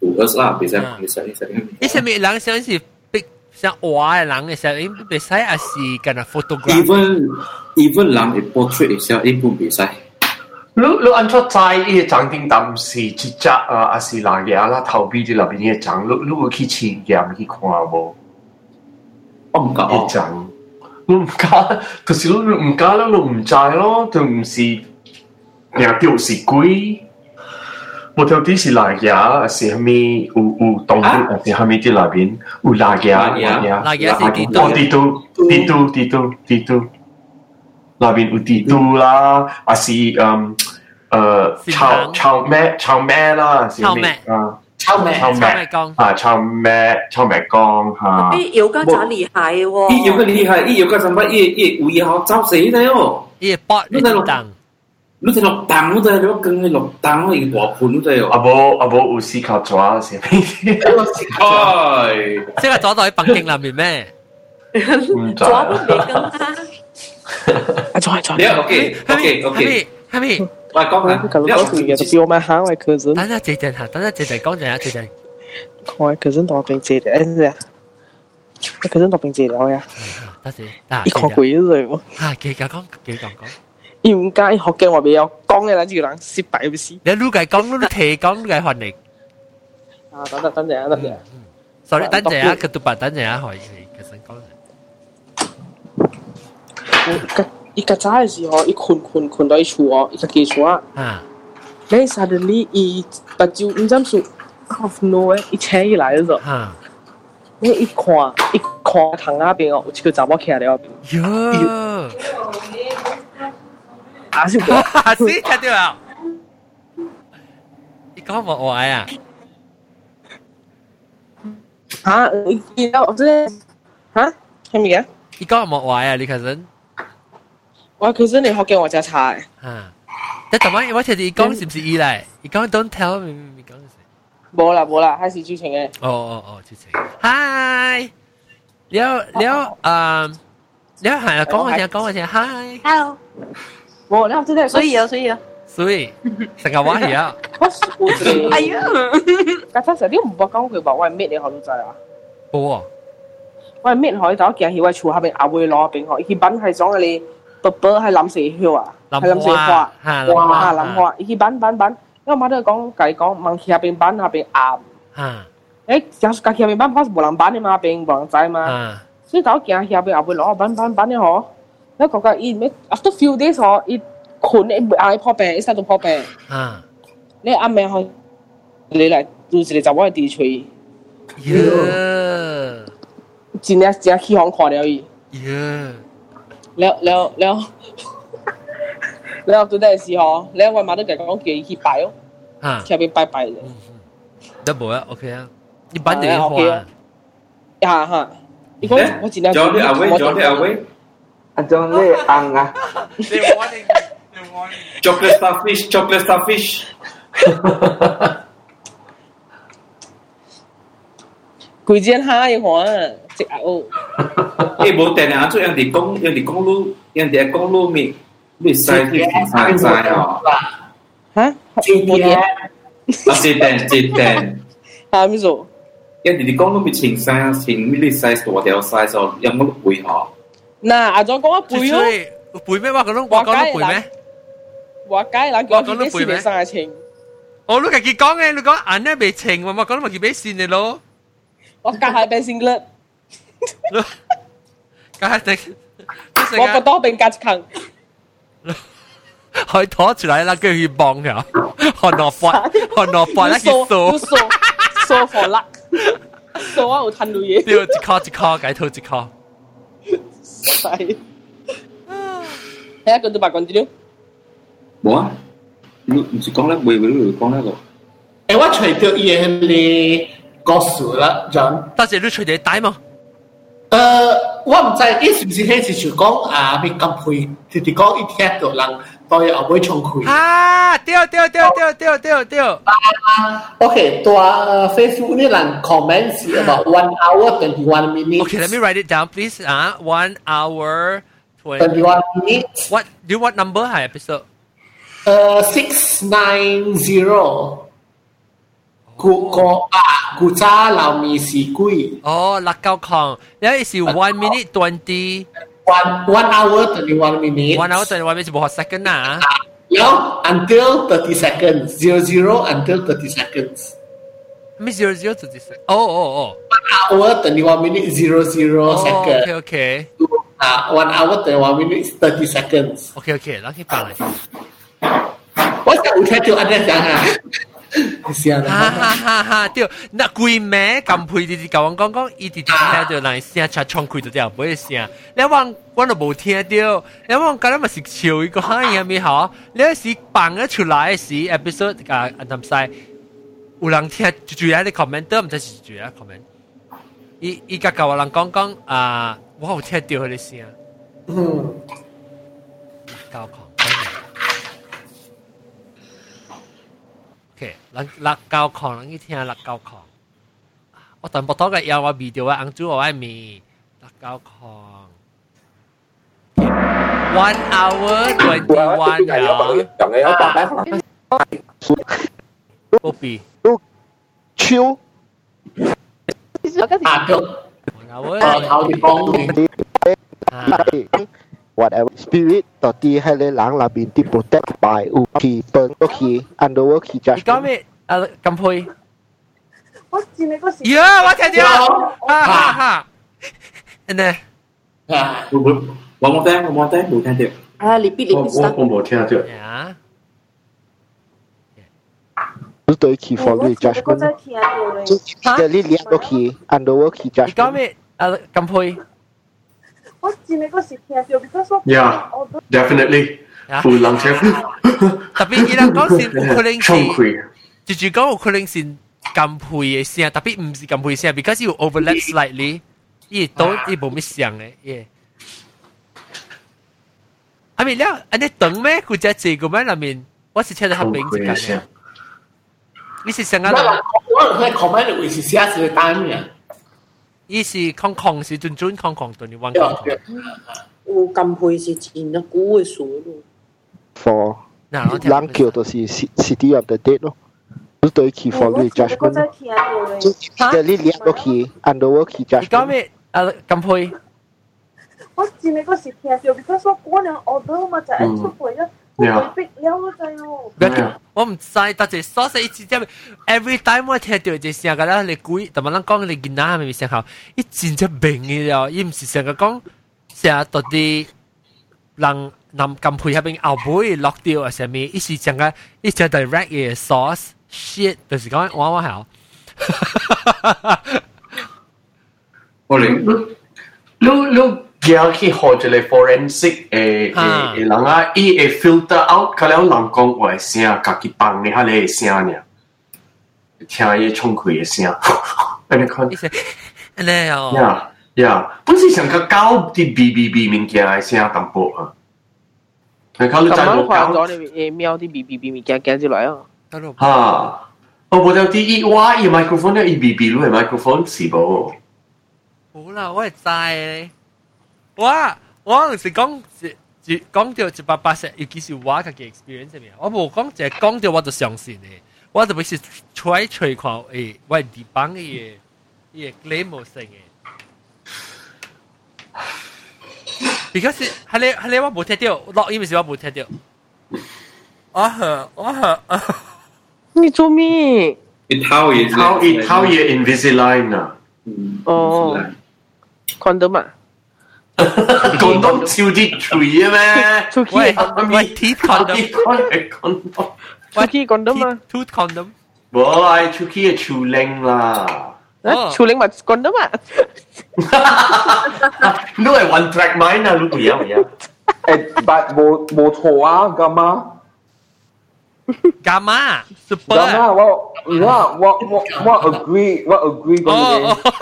to us 啦，别使你小英小英。你上面人小英是逼像画嘅人嘅小英，别使也是跟啊 photograph。even even 人嘅 portrait 小英唔别使。lu lu an cho chai e chang ting tam si chi cha a si la ge ala thau bi di la bi ye chang lu lu ki chi ge am ki khwa bo om ka o chang lu ka to si lu lu ka lu lu chai lo to m si ya tiêu si quý một theo tí si la ge a si ha mi u u tong bu a si ha mi di la bin u la ge a la ge a si ti tu ti tu ti tu ti tu ti tu 裏邊 Udidu 啦，啊是誒誒炒炒咩炒咩啦，炒咩啊？臭名臭名江啊！臭名臭名江嚇！啲妖家仔厲害喎！啲妖家厲害，啲妖家怎乜？啲啲會好招死你哦！啲八你六檔，你睇六檔，你睇你跟你六檔，你個盤你睇哦！阿婆阿婆有四腳爪先，哎！四腳爪都喺北京裏面咩？爪都未跟啦。啊，坐係坐。你 OK OK OK。哈咪，喂，講下。咁嗰條嘢就叫咩下喂 cousin。等下靜靜下，等下靜靜講陣啊，靜靜。我 cousin 當兵借嘅，我 cousin 當兵借咗嘅。得事，嗱，講鬼咗喎。啊，幾咁講，幾咁講。應該學嘅話比較講嘅，諗住人失敗唔是。你如果講，你提講，你換嚟。啊，等等等陣啊，等陣。sorry，等陣啊，佢讀白等陣啊，可以。伊搿早个时候，伊困困困到伊床，伊家己床。啊。Then suddenly 伊目睭毋知是 out of nowhere 伊醒起来了。啊。你一看，一看窗那边哦，有一个查某徛了。哟。啊是我。啊是听到啊。伊讲无话啊。啊，伊到这啊，啥物嘢？伊讲无话啊，李克森。哇！可是你學嘅我真係差誒。啊！但係點解？我聽你講是不是依賴？你講 don't tell me，你講是？冇啦冇啦，還是劇情嘅。哦哦哦，劇情。Hi，了了啊，了係啊，講我先，講我先。Hi。Hello。冇啦，真係所以啊，所以啊。所以成日玩嘢啊！我我係啊！但係實你唔好講佢話我係咩你學到滯啊？冇啊！我係咩學到？見佢話坐下邊阿會攞邊學，佢品係講嘅你。purple 係諗死條啊，係諗死花，嚇諗花，諗花，伊板板板，因為我媽都講，甲伊講，問起下邊板下邊暗，嚇，誒，有時甲下邊板，我是無人板的嘛，下邊無人知嘛，所以搞驚下邊後邊攞板板板的嗬，因為覺得伊咩，after few days 嗬，伊困伊嗌破病，伊曬到破病，嚇，你暗暝去，你嚟做一個查某嘅地區，耶，真係真係起行看了伊，耶。你有你有你有你有做咩事嗬？你我買到就講幾幾百咯，嚇，前面拜拜嘅。得冇啊，OK 啊，一般就要花。呀哈，你講我盡量。John 你阿威，John 你阿威，阿 John 你硬啊。They wanting, they wanting. Chocolate starfish, chocolate starfish. 佢真係好啊！食阿歐。誒，冇定啊！做人哋公，人哋公路，人哋公路面，你曬你曬曬哦。嚇？節電啊！節電節電。係咪做？人哋公路面前曬前，你曬大條曬就有冇背哦？嗱，阿咗講我背咯，背咩？我講我講背咩？我解啦，講啲事你曬前。我都係佢講嘅，你講眼咧未情，我講都咪佢俾線你咯。我隔下俾線啦。梗係定，我個多柄夾層，佢拖出來那個去幫了，很多發，很多發那個手，手手火辣，手啊有吞到嘢，要一口一口解吐一口，係，睇下佢對白講啲料，冇啊，唔唔是講咧，未未未講咧個，誒我除掉嘢你，告訴啦，John，但係你除掉帶嗎？呃，我唔知，伊是毋是迄是就讲啊，咪咁配，就是讲伊听到人到伊后尾冲开。啊，对对对对对对对。啊，OK，ตัว Facebook นี่หลัง comments about one hour twenty one minutes. Okay, let me write it down, please. Ah, uh, one hour twenty one minutes. What do you want number? Hi, episode. Uh, six nine zero. กูก็อะกูจ้าเรามีสี่กุยโอ้ลักเก้าคองแล้วอีสี่ oh, one minute twenty. One one hour twenty one minute one hour twenty one minutes บอก second นะแล้ว until thirty seconds. Zero zero until thirty seconds. ไม่ zero zero thirty seconds oh, oh, oh. one hour twenty one minutes zero zero second. Okay okay. โอเคโอเค uh, one hour twenty one minutes thirty seconds. โอเคโอเคแล้วคิดไปเลยว่าจะอุทัยจูอันเดียร์จังฮะ 是啊，哈哈哈哈！对，那鬼妹咁配啲啲甲我讲讲，伊直直听着人声出窗开着掉，不会声。你我我都无听到，你我今日咪是笑一个喊嘢咪好，你是放咗出来是 episode 啊，阿南西，有人听就住喺啲 comment，唔知是住喺 comment。伊伊甲甲我人讲讲啊，我有听到佢啲声。嗯，教佢。OK，咱六九空，咱去听六九空。我全部都个要我味道啊，红酒我爱味六九空。One hour twenty one 了。不比。超。啊，就。我头就讲。whatever spirit toti hay le lang la bin ti protect by u ki burn u ki under u ki judge. Cái gì? À, cầm phui. 我見你嗰時，呀！我聽到啦，哈哈哈！呢？啊，我冇，我冇聽，我冇聽，冇聽到。啊，你必你必我我冇聽到。啊！你對起 for the judgment，就你兩個起，under 我起 judgment。你講咩？啊，咁配。Yeah, definitely. Yeah. Full long chef. Tapi ilang kau sin ukuling si. Jujur kau ukuling sin kampui siang. Tapi 唔是 kampui siang because you overlap slightly. Ye don't ye 冇咩想诶耶。I mean 了，安尼等咩？佢只字咁样入面，我是听到他名字讲嘅。你是想啊？我我我 comment 会是写字单嘅。伊是空空是准准空空，对你玩空空。有甘配是真那古的输咯。for 人叫就是 city of the dead 咯，不对起 for 你 judgment，就就你掠落去，under 落去 judgment。你讲咩？啊，甘配。我真係個 city 就，because 我嗰年 order 嘛就係出配咗。咩啊？逼你好滯喎！我唔知，但係所以一直接 every time 我聽到就成個啦，你估同埋咱講你囡仔係咪先好？一真正明嘅咯，伊唔是成個講成到啲人南金配合邊後背落掉啊，上面一是成個一隻 direct 嘅 source shit，就是講玩玩好。我你你你。giờ khi họ chỉ là forensic e e e lăng á e filter out cái lão lăng con ngoài xem cả cái bằng này hay là xem nè theo cái chung cái xem anh con anh này à yeah yeah 不是想个高啲 oh, B B B 物件先啊淡薄啊，你睇你真係搞咗你瞄啲 B B B 物件驚之來啊，嚇！我冇有啲依哇依 microphone 咧，依 B B 攞嚟 microphone 是冇。好啦，我係齋你。我我是講講到一百八十，尤其是我家嘅 experience 入面，我冇講就係講到我就相信嘅，我就會是吹吹看誒，我地方嘅嘢，嘢 glamour 性嘅。because 係你係你我冇聽到，錄音時我冇聽到。我係我係，你做咩？一套嘢，套一套嘢 Invisalign 啊。哦，condom 講到照啲 tree 啊咩？喂喂，teeth condom，喂 teeth condom 啊，tooth condom。喂，Chucky 係 Chuling 啦。啊，Chuling 咪 condom 啊？都係 one track mind 啊，Lucy 啊，唔係啊。誒，但冇冇錯啊，咁啊。幹嘛？幹嘛？我，你睇我我我 agree，我 agree 嗰啲。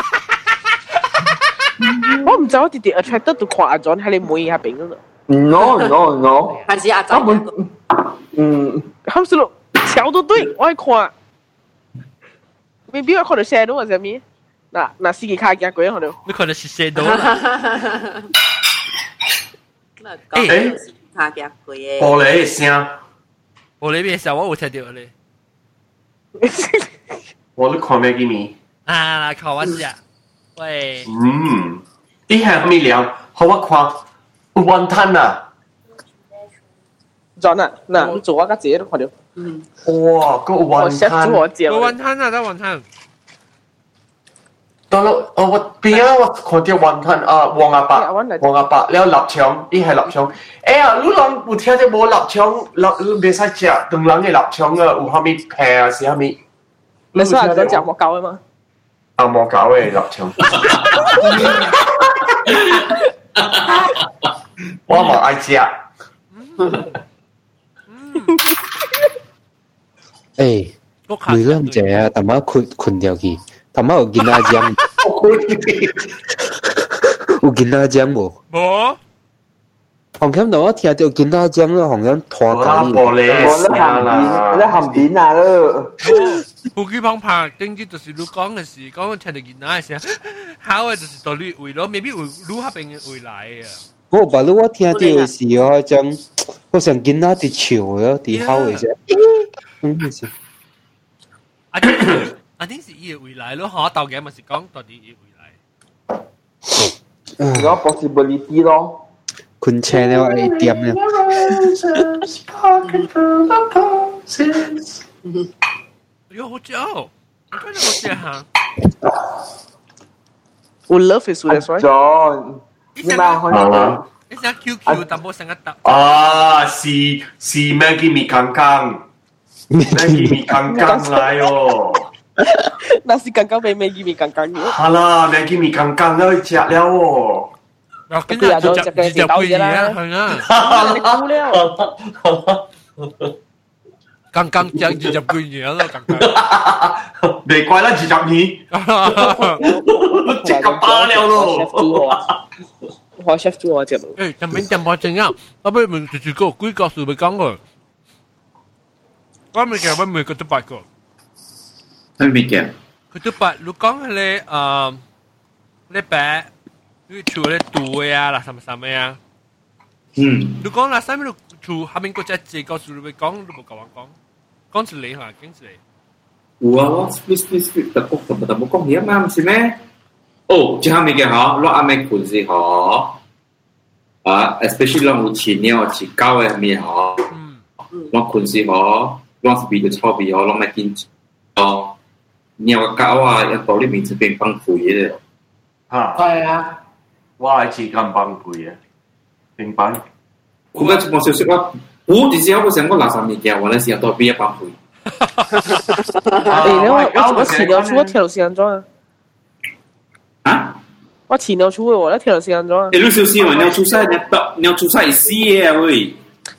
我唔走，我直接 attracted to 跨咗喺你妹下邊嗰度。No no no，還是亞洲。根本嗯，冚死咯，橋都對，我係跨。Maybe 我可能 shadow 或者咩？嗱嗱，司機卡夾鬼可能。你可能是 shadow。誒，卡夾鬼嘅。玻璃聲，玻璃咩聲？我有聽到咧。我都看唔見你。啊，靠我知啊！喂，嗯，啲係咩料？好啊，誇雲吞啊！John 啊，嗱，咁做啊家姐都快啲。嗯。哇，個雲吞。我煮我雲吞啊，得雲吞。得咯，我我邊啊，我看到雲吞啊，黃阿伯，黃阿伯，了臘腸，伊係臘腸。哎呀，你人有聽到無臘腸，臘袂使食，當人嘅臘腸啊，有蝦米皮啊，是蝦米？你說係在講我教嘅嗎？阿莫搞你立場。我冇 I G 啊。誒，回兩者啊，但係困困掉佢，但係我見阿江，我見阿江冇。冇。紅磡度我聽到見阿江咯，紅磡拖緊。我冇你，我咧含片，我咧含片啊咯。有去帮拍，根据就是你讲的是，讲听到囡仔的声，好的就是道理为了，maybe 为如下边的未来啊。我把我听到的是哦，种我想囡仔在笑哦，在好的些，嗯是。啊，啊，定是伊的未来咯，哈，导演嘛是讲到底伊未来。有 possibility 咯。คุณแชร์ได้ว่าไอเตรียมเนี่ย Yo, what yo? I'm trying to look there, huh? O Love is that's right. John. Nhưng mà hồi đó Isang QQ tapos ang ata. Ah, si si Maggie mi kangkang. Maggie mi kangkang layo. Na si kangkang may Maggie mi kangkang niyo. Hala, Maggie mi kangkang na chia liao. 跟住就就就就背嘢啦，係啊，你估咧？更更有二十句嘢啦，更更未怪啦，二十二，即刻巴了咯。我 chef 做我節目。誒，咁邊點我整啊？我俾問住住個鬼角樹咪講個，我咪嘅我咪個都八個，佢咪嘅，佢都八。你講咧誒，咧白，你除咧杜呀啦，什麼什麼呀？嗯，你講啦，什麼你除下面個只字角樹你咪講，你冇夠我講。讲一个哈，讲一个。有啊，我 split split split，特国特特冇讲嘢嘛，唔是咩？哦，即下面嘅嗬，攞阿咩款式嗬？啊，especially 攞有錢嘅，我錢高嘅面嗬。嗯。攞款式嗬，攞 speed 嘅钞票嗬，攞咩堅持哦？你話搞啊，一到呢面就變崩潰嘅。嚇。係啊。我係時間崩潰嘅，明白。咁嘅我消息我。我直接我想我六十年嘅，我咧時候都畢業班會。你咧我我前兩出我跳到時間裝啊！啊！我前兩出我咧跳到時間裝啊！你都小心啊！你要出賽，你要你要出賽事啊喂！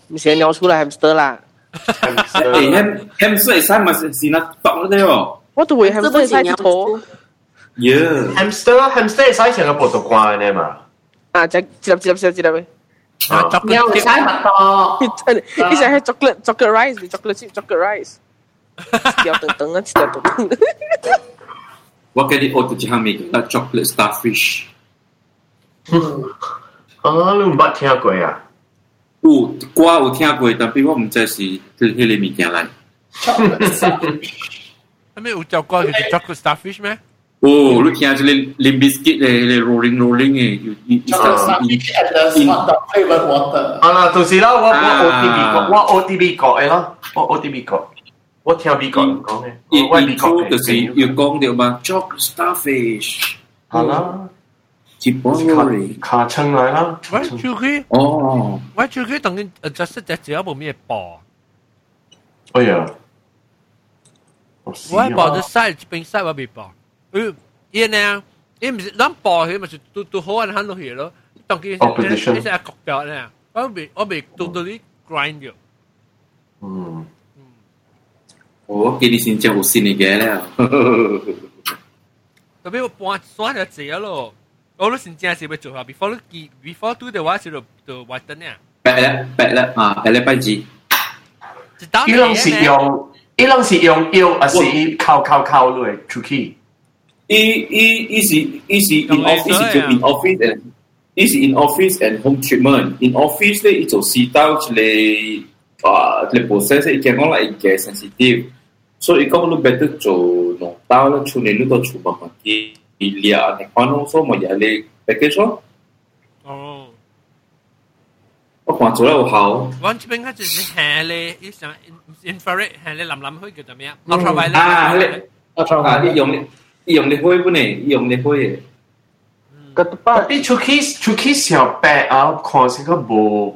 唔想尿出來 hamster 啦！你 ham hamster 三咪是是那毒得哦！我都會 hamster 三頭。Yeah，hamster hamster 三成個葡萄瓜嘅嘛？啊！就接接接接接咩？Uh, chocolate Yang chip. saya ý Ini saya chocolate chocolate rice, chocolate chip chocolate rice. nhau từng từng ăn chỉ tengah, từng từng. What can you order to Jamaica? Like chocolate starfish. 啊，你唔捌聽過啊？有歌有聽過，但係我唔知是佢迄個物件嚟。Chocolate starfish。咁你有隻歌叫 chocolate starfish 咩？<laughs> <laughs> Oh, lu tiens, les, les biscuits, les, les rolling, rolling, eh. You, you, you uh, in, in, flavored water. Ah, tu si là, 我我 OTB 國，我 OTB 國嘅咯，我 OTB 國，我聽 B 國講嘅，我 B 國嘅。就是要講到嘛，chalk starfish。好啦。接波嚟，卡稱嚟啦。喂，最佢，哦，喂，最佢等緊 adjust the side 邊 side 嗰邊播。伊呢，伊毋是咱报迄嘛是拄拄好安罕落去咯。当佢一一隻國腳咧，我未我未到到啲 grind 咗。嗯，我記得先真好先嚟嘅咧。特別我搬山就知咯，我都先真係要做下，before 你 before do 嘅話就就壞得呢。白啦白啦啊，白啦白字。伊攏是用伊攏是用腰，啊是靠靠靠落出去。It, it, easy, easy in office, yeah. in à? office and is in office and home treatment. In office thì ít chỗ xí tao chỉ là à chỉ process thì cái con lại cái sensitive. So ít con lúc better chỗ nó tao là chỗ này lúc tao chỗ bằng cái lia thì con nó số mà giờ lấy package đó. Oh. Ở khoảng chỗ nào hảo. Vẫn vâng, chỉ bên khác chỉ hè le, ít infrared hè le lầm lầm hơi kiểu tầm vậy. Ừ. Ultraviolet. À, lệ. Ultraviolet. À, à, đi dùng 用的会不呢？用的会耶。ก็ตป้าพี่ชุกี้ชุกี้เสียวแปะเอาคอนเซนก็โบ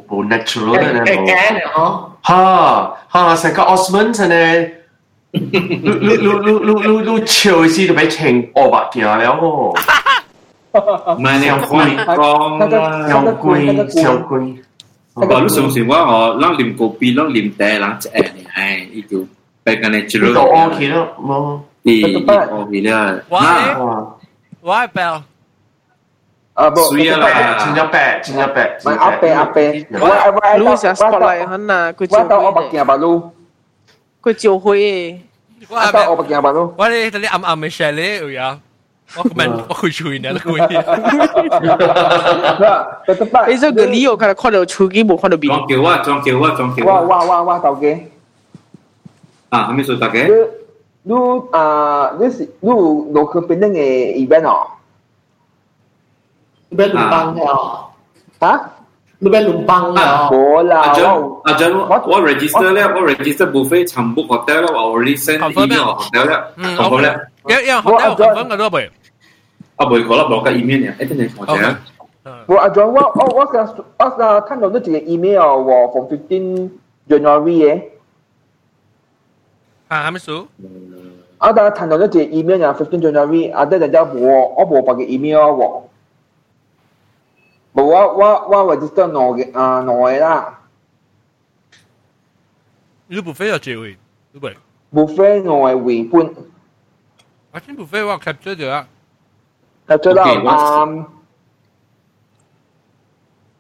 โบ natural นะโบแก่เนาะฮะฮะเซนก็ออสมันเซนเนี่ยลูลูลูลูลูลูเชียวสิจะไปแข่งออกบักเกียแล้วมาแนวคุยกองแนวคุยแนวคุยบอกรู้สึกสิว่าอ๋อล่างริมโกปีล่างริมแต่หลังจะแอนเนี่ยไอ้อีกอยู่ไปกันในจุดโอเคแล้วมั้ง Y, y combina. Why? Why, Bell? À, bộ, suy là chính nhập bẻ chính nhập bẻ mà áp bẻ áp bẻ lu sẽ spotlight hơn là cứ chiều hui bạc nhà bà lu cứ chiều hui quá tao bạc nhà bà lu quá đi tao đi âm âm share lấy rồi à 我们我会吹呢，可以。你这个理由看到看到手机，无看到笔。装给我，装给我，装给我。哇哇哇哇，到给。啊，还没说到给。nous, euh, nous, nous, donc, pendant et Iben, Iben Lumpang, hein? Iben Lumpang, ah, là. Ajan, 我 register 咧，我 register buffet 全部 hotel 咧，我 already send email hotel le? Yeah yeah hotel confirm 嘅都未？啊，未可能攞個 email 咧，一定係 hotel。我阿 John，我我我想我想看到呢幾個 email 喎，from fifteen January 嘅。啊，係咪數？啊，但系谈到一只 email 啊，fifteen january，啊，即系人家我我冇发嘅 email 啊，我，我我我 register 我嘅啊我嘅啦。你不飞要，这位，对不对？不飞我嘅尾本。啊，真不飞，我 capture 咗啊，capture 到啊。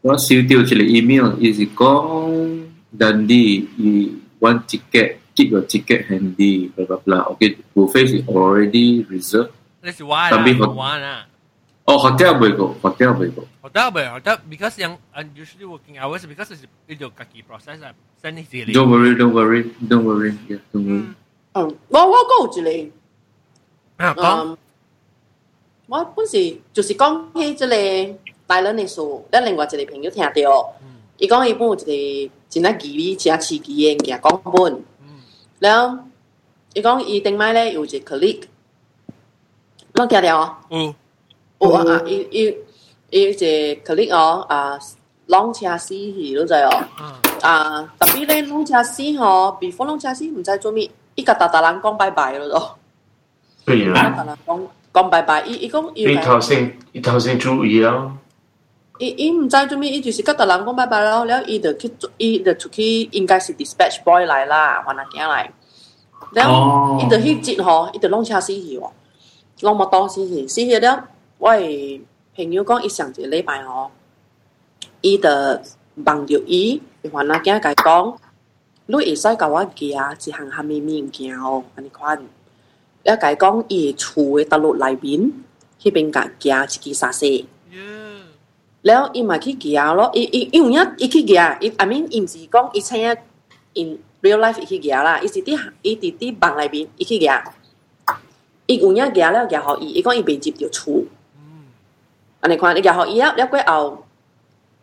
我收到这个 email，is 讲 Dandy 一 one ticket。keep your ticket handy, blah blah blah. Okay, buffet is already reserved. That's why Tapi lah, one lah. Oh, hotel boleh go. Hotel boleh go. Hotel boleh. Hotel because yang unusually working hours because it's it's your kaki process lah. Send it daily. Don't worry, don't worry, don't worry. Yeah, don't worry. Mm. Um, well, well, go à, 住你。啊，講。我本時就是講起即個大人的事，咱另外一個朋友聽到，伊講伊本有一個真啊吉利、真啊刺激嘅人講本。然后伊讲伊顶摆咧有只个 click，我加了哦。嗯。有啊，伊伊伊只个 click 哦啊，龙车死去都知哦。啊，特别咧龙车死吼，比方龙车死毋知做咩，伊甲大大人讲拜拜咯。对啊。达达人讲讲拜拜，伊伊讲伊。伊头先伊头先注意啊。伊伊毋知做咩，伊就是甲大人讲拜拜咯，然後伊就去伊就出去，应该是 dispatch boy 来啦，还阿囝来，然后伊就去接吼，伊就弄车死去喎，浪摩托死去，死去了。我诶朋友讲，伊上一个礼拜吼，伊就望着伊，还阿囝甲伊讲，你会使甲我寄一項蝦米物件哦，安尼款。了甲講伊厝诶道路内面，迄边甲寄一支沙西。แ然后伊嘛去夹咯，伊伊伊有影伊去夹，伊阿明伊毋是讲伊请因 real life 伊去夹啦，伊是伫伊伫伫房内面伊去夹，伊有影夹了夹互伊，伊讲伊未接着厝。安尼看，你夹互伊啊，了过后，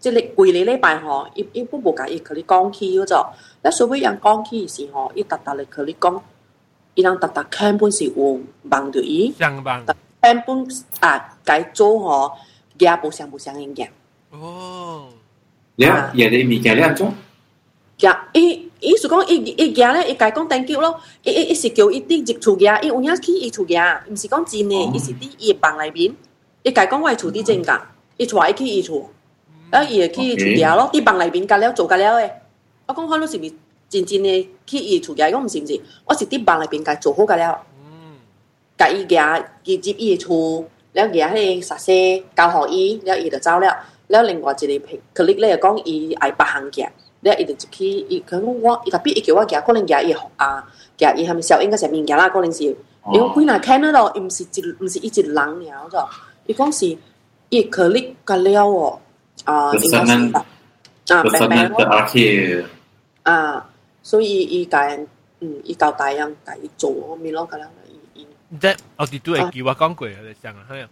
即个规日礼拜吼，伊伊不无甲伊去你讲起迄做，那所谓人讲起时吼，伊逐逐来去你讲，伊人逐逐根本是有望着伊，根本啊该做吼。行无相无相因行哦。行伊伊是讲伊伊行咧伊家讲登记咯。伊伊伊是叫伊伫即厝行伊有影去伊厝行毋是讲真诶伊是伫伊诶房内面。伊家讲我诶厝伫正港伊娶伊去伊厝。啊伊会去伊厝行咯伫房内面甲了做甲了诶我讲看你是毋是真真诶去伊厝行伊讲毋是毋是。我是伫房内面甲做好甲了。嗯。家伊行伊入伊诶厝。了其迄个啥些交互伊，了伊就走了。了另外一个朋克里咧讲伊爱八行行，了伊就去伊可能我伊特逼伊叫我行，可能行伊学啊，行伊他们小应该是面行啦，可能是。因为归纳开那咯，伊毋是一毋是一只人了咯，伊讲是伊可里甲了哦，啊，应该是的，啊，白白咯，啊，所以伊个嗯伊交大人，个伊做咪咯个了。即我哋都係叫我講過，我哋想啊，係啊，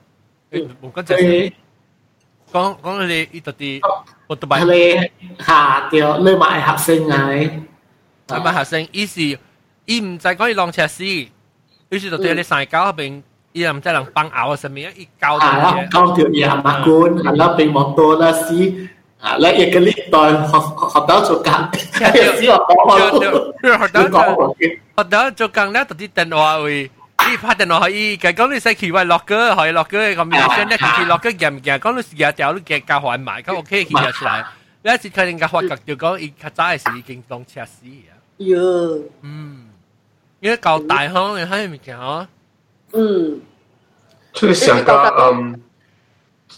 冇講真，講講你依度啲，我都買。你下掉，你買學生嚟，你買學生，意思伊唔知講伊浪車死，於是就對你上交嗰邊，伊又唔知人幫咬啊什麼，伊交到。啊，交到伊阿媽官，阿拉邊摩托啦死，啊，你一個禮拜學學到做工，死學到，學到做工，學到做工咧，到啲電話會。以拍定落去，其實講到細期話落歌，可以落歌咁樣，將一次次落歌夾唔夾，講到時日就都夾夾學埋，咁 OK 其實出嚟。你一次佢哋夾學夾就講，佢早嘅時已經當測試啊。有。嗯，因為夠大行嘅喺面前哦。嗯。即係成個嗯，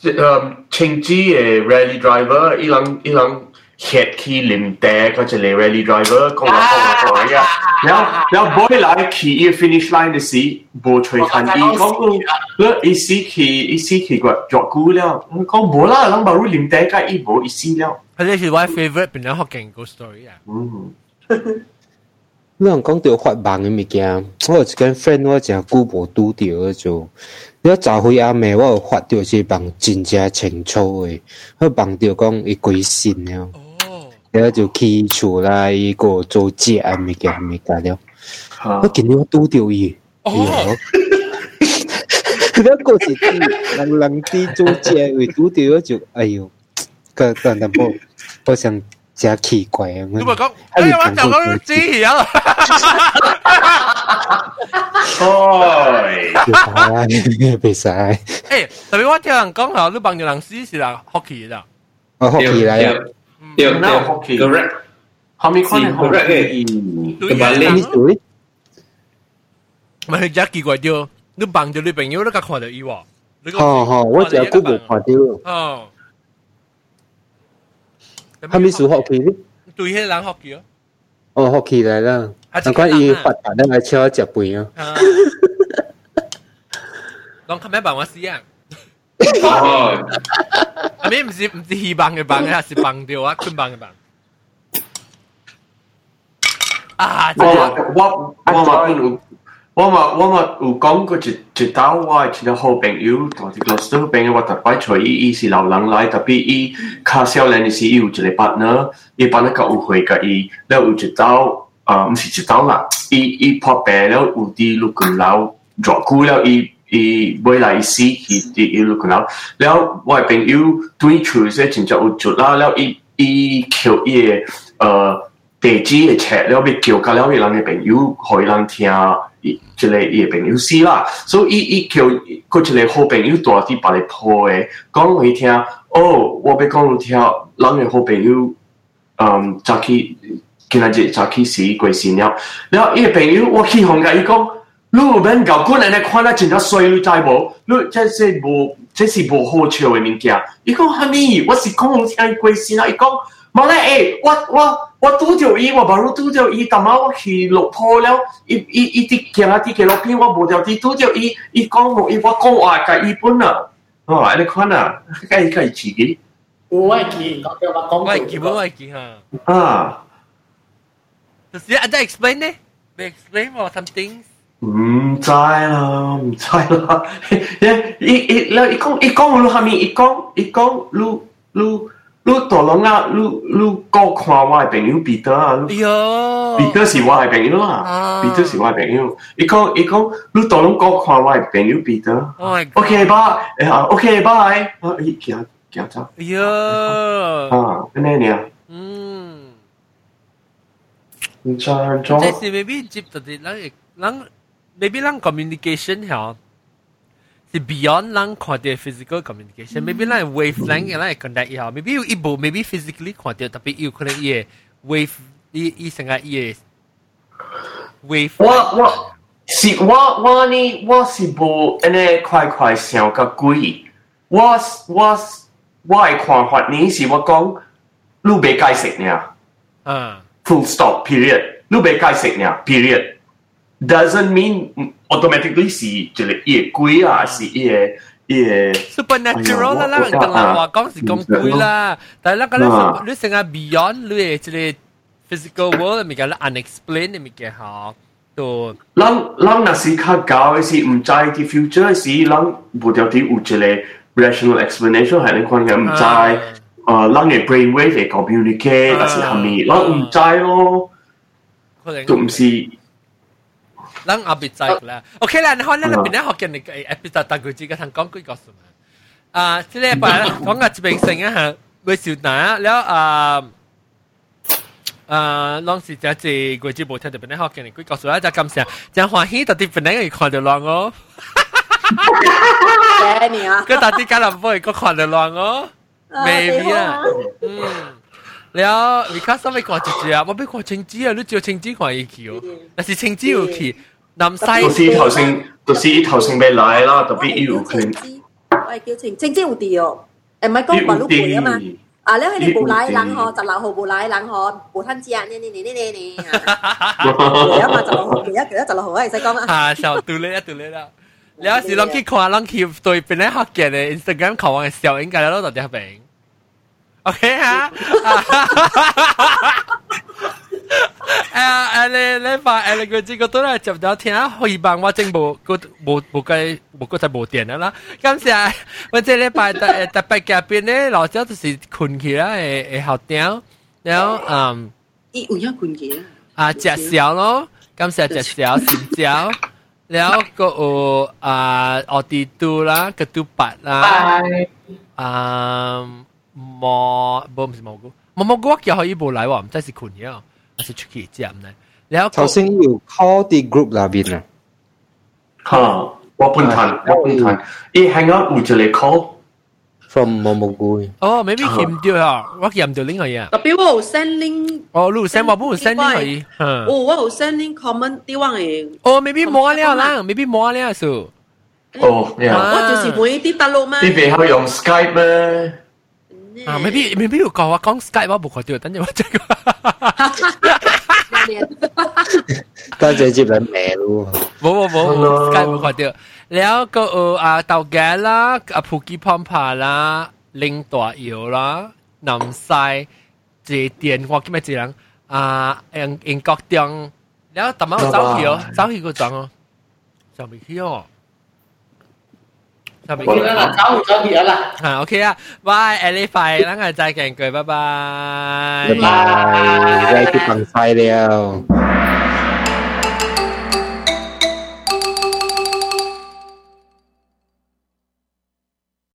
誒，青枝嘅 rally driver，伊朗伊朗。劇 key 連帶嗰隻嚟 rally driver 講話講話講啊！然後然後 boy 來 key 要 finish line 嘅時，無吹彈伊講，咧一時起一時起個作古了，我講無啦，人冇連帶個伊無一時了。呢是我 favorite 變咗好勁個 story 啊！嗯，你講到發夢嘅物件，我有一間 friend 我真久無拄到嗰種。你早回阿妹，我有發到是夢真正清楚嘅，我夢到講伊鬼神了。了就起厝啦，伊个做食啊物件物件了。我今日我拄着伊，哦，个是人人伫做食，为拄着我就哎哟，个个淡薄，我想真奇怪啊！你咪讲，哎呀，我就講知嘢啦。哦，別曬。誒，特別我聽人講嚇，你幫住人試試啦，學期啦。我學期啦。Tidak, tidak. Hockey. Correct. Homicron sí, and correct. Hockey. Kebalik history. 咪一見過掉，你幫到你朋友，你甲看到伊喎。好好，我只 Google 看到。哦。他咪屬 hockey 呢？對，迄人 hockey 哦。哦，hockey 嚟啦。難怪伊發達，咱來超食飯哦。拢看咩辦法死啊？哦。咩唔知唔知氣崩嘅崩，係是崩掉啊，坤崩嘅崩。啊！我我我嘛有，我嘛我嘛有講過一一道我一個好朋友，同一個好朋友，我特別找伊，伊是老人來，特別伊較少年時，伊有一個 partner，伊 partner 較有會甲伊，然後有一道啊，毋是一道啦，伊伊破病了，有啲六個老，偌久了伊。伊未来伊死，伊伊伊 see he 係朋友 you look now now why been you doing choose it in jaw jaw now e e kill e uh they ji a chat they'll be kill ka lao lang been you hoi 你有免搞官安尼看了真正衰，你知无？你这是无，这是无好笑的物件。伊讲虾米？我是讲我听伊关心啦。伊讲，冇咧诶，我我我拄着伊，我无拄着伊，但嘛我去落坡了，伊伊伊伫行啊伫纪录片，我无着伫拄着伊，伊讲无伊，我讲话甲伊本啊，哦，安尼看啊，甲伊甲伊自己。我记，我叫我讲。我记，我记哈。啊。就是 I explain 呢？They explain or something. 唔知啦，唔知啦。一、一、一、一講一講路下面，一講一講路路路大龍啊，路路高看我嘅朋友彼得啊，彼得是我嘅朋友啊，彼得是我嘅朋友。一講一講路大龍高看我嘅朋友彼得。OK 吧，誒啊，OK 吧，誒，行行走。呀，啊，咁樣樣。嗯，唔知咗。即係未必接到啲，嗱，嗱。maybe 咱 communication 吼，是 beyond 咱看到 physical communication。maybe 咱 wavelength 咱 contact 也好，maybe 有一部 maybe physically 看到，特别有可能伊个 wave 伊伊成个伊个 wave。我我是我我呢我是无安尼快快想个鬼，我我我诶看法呢是我讲，你袂解释呢，嗯，full stop period，你袂解释呢 period。doesn't mean automatically si jelek ye kui ah si ye ye supernatural lah lang kang lah wah kong si kong kui lah tapi lah kalau lu sengat beyond lu ye jelek physical world mi kalau unexplained mi ke ha to lang lang na si ka gao si um jai the future si lang bu dio ti u jelek rational explanation hai lang kwan ngam jai เออล่างไอ้ brainwave ไอ้ communicate แต่สิทำมีล่างอุ่นใจ咯就唔是咱阿別再啦。OK 啦，你看咱那邊咧學嘅，你誒別再大句子嘅，同講句告訴嘛。啊，即係把講下一邊成一下，會少難了啊。啊，當時就係句子冇聽到邊咧學嘅，你句告訴啦，就咁成，就歡喜到啲邊咧可以看到浪哦。謝你啊！佢到啲家人唔會個看到浪哦，maybe 啊，嗯。แล้ววิคัสไม่กอดจีจีอะมันไม่กอดเชงจีอะรู้จักเชงจีกว่าอีคิวแต่สิเชงจีอยู่ขี่ 南西頭先頭先頭先頭先咪來咯，特別要佢。我係叫晴晴，即係有啲哦，誒唔係講話老攰啊嘛。啊，你喺你冇奶冷呵，十六號冇奶冷呵，冇吞子啊，你你你你你你。攰啊嘛，十六號攰啊，攰啊，十六號係使講啊。啊，就到你啦，到你啦。แล้วสิลองคิดความลองคิดตัวเป็นนักฮักเก็ตในอินสตาแกรมเขาวางเสียวเองกันแล้วตอนเดียวเป็นโอเคฮะ 誒誒，你你發誒，你佢知個都係入咗天啊，去辦我政務個冇冇計冇個就冇電啦啦。咁時啊，我即係禮拜特誒特別嘅邊咧，老早就是困起啦，誒誒好屌，然後嗯，咦，唔要困起啦。啊，食少咯，咁時啊食少食少，然後個有啊奧迪都啦，個都八啦，啊蘑冇唔係蘑菇，蘑菇我叫佢依部嚟喎，唔知是困嘢啊。還是出去接唔咧？你有頭先要 call the group 裏邊啊？嚇！我半壇，我半壇，伊 hang out 會就嚟 call from 毛毛菇。哦，maybe 佢唔掉啊，我佢唔掉拎佢啊。特別我 send link。哦，你 send 我不 send link 佢。哦，我 send link comment 啲話嘅。哦，maybe 冇了啦，maybe 冇了數。哦，我就是每啲大陸咩？你背後用 Skype 咩？日。啊，maybe maybe 有講話講 Skype 我冇看到，等陣我 check。多謝接人名咯。冇冇冇，Skype 冇看到。แล้วก็เอออาเตาแก๊สละอาผูกิพอมผ่าละลิงตัวเอียวละนำทรายเจเตียนว่ากี่ไม่จีรังอ่าเอ็งเอ็งกอกเตียงแล้วแต่มาเจ้าเหียวเจ้าเหียวก็จังอ๋อจังไม่เหียว 他们。我们了，招招别了。啊，OK 啊，拜，下礼拜，咱个再见，各位，拜拜。拜拜，再去放菜了。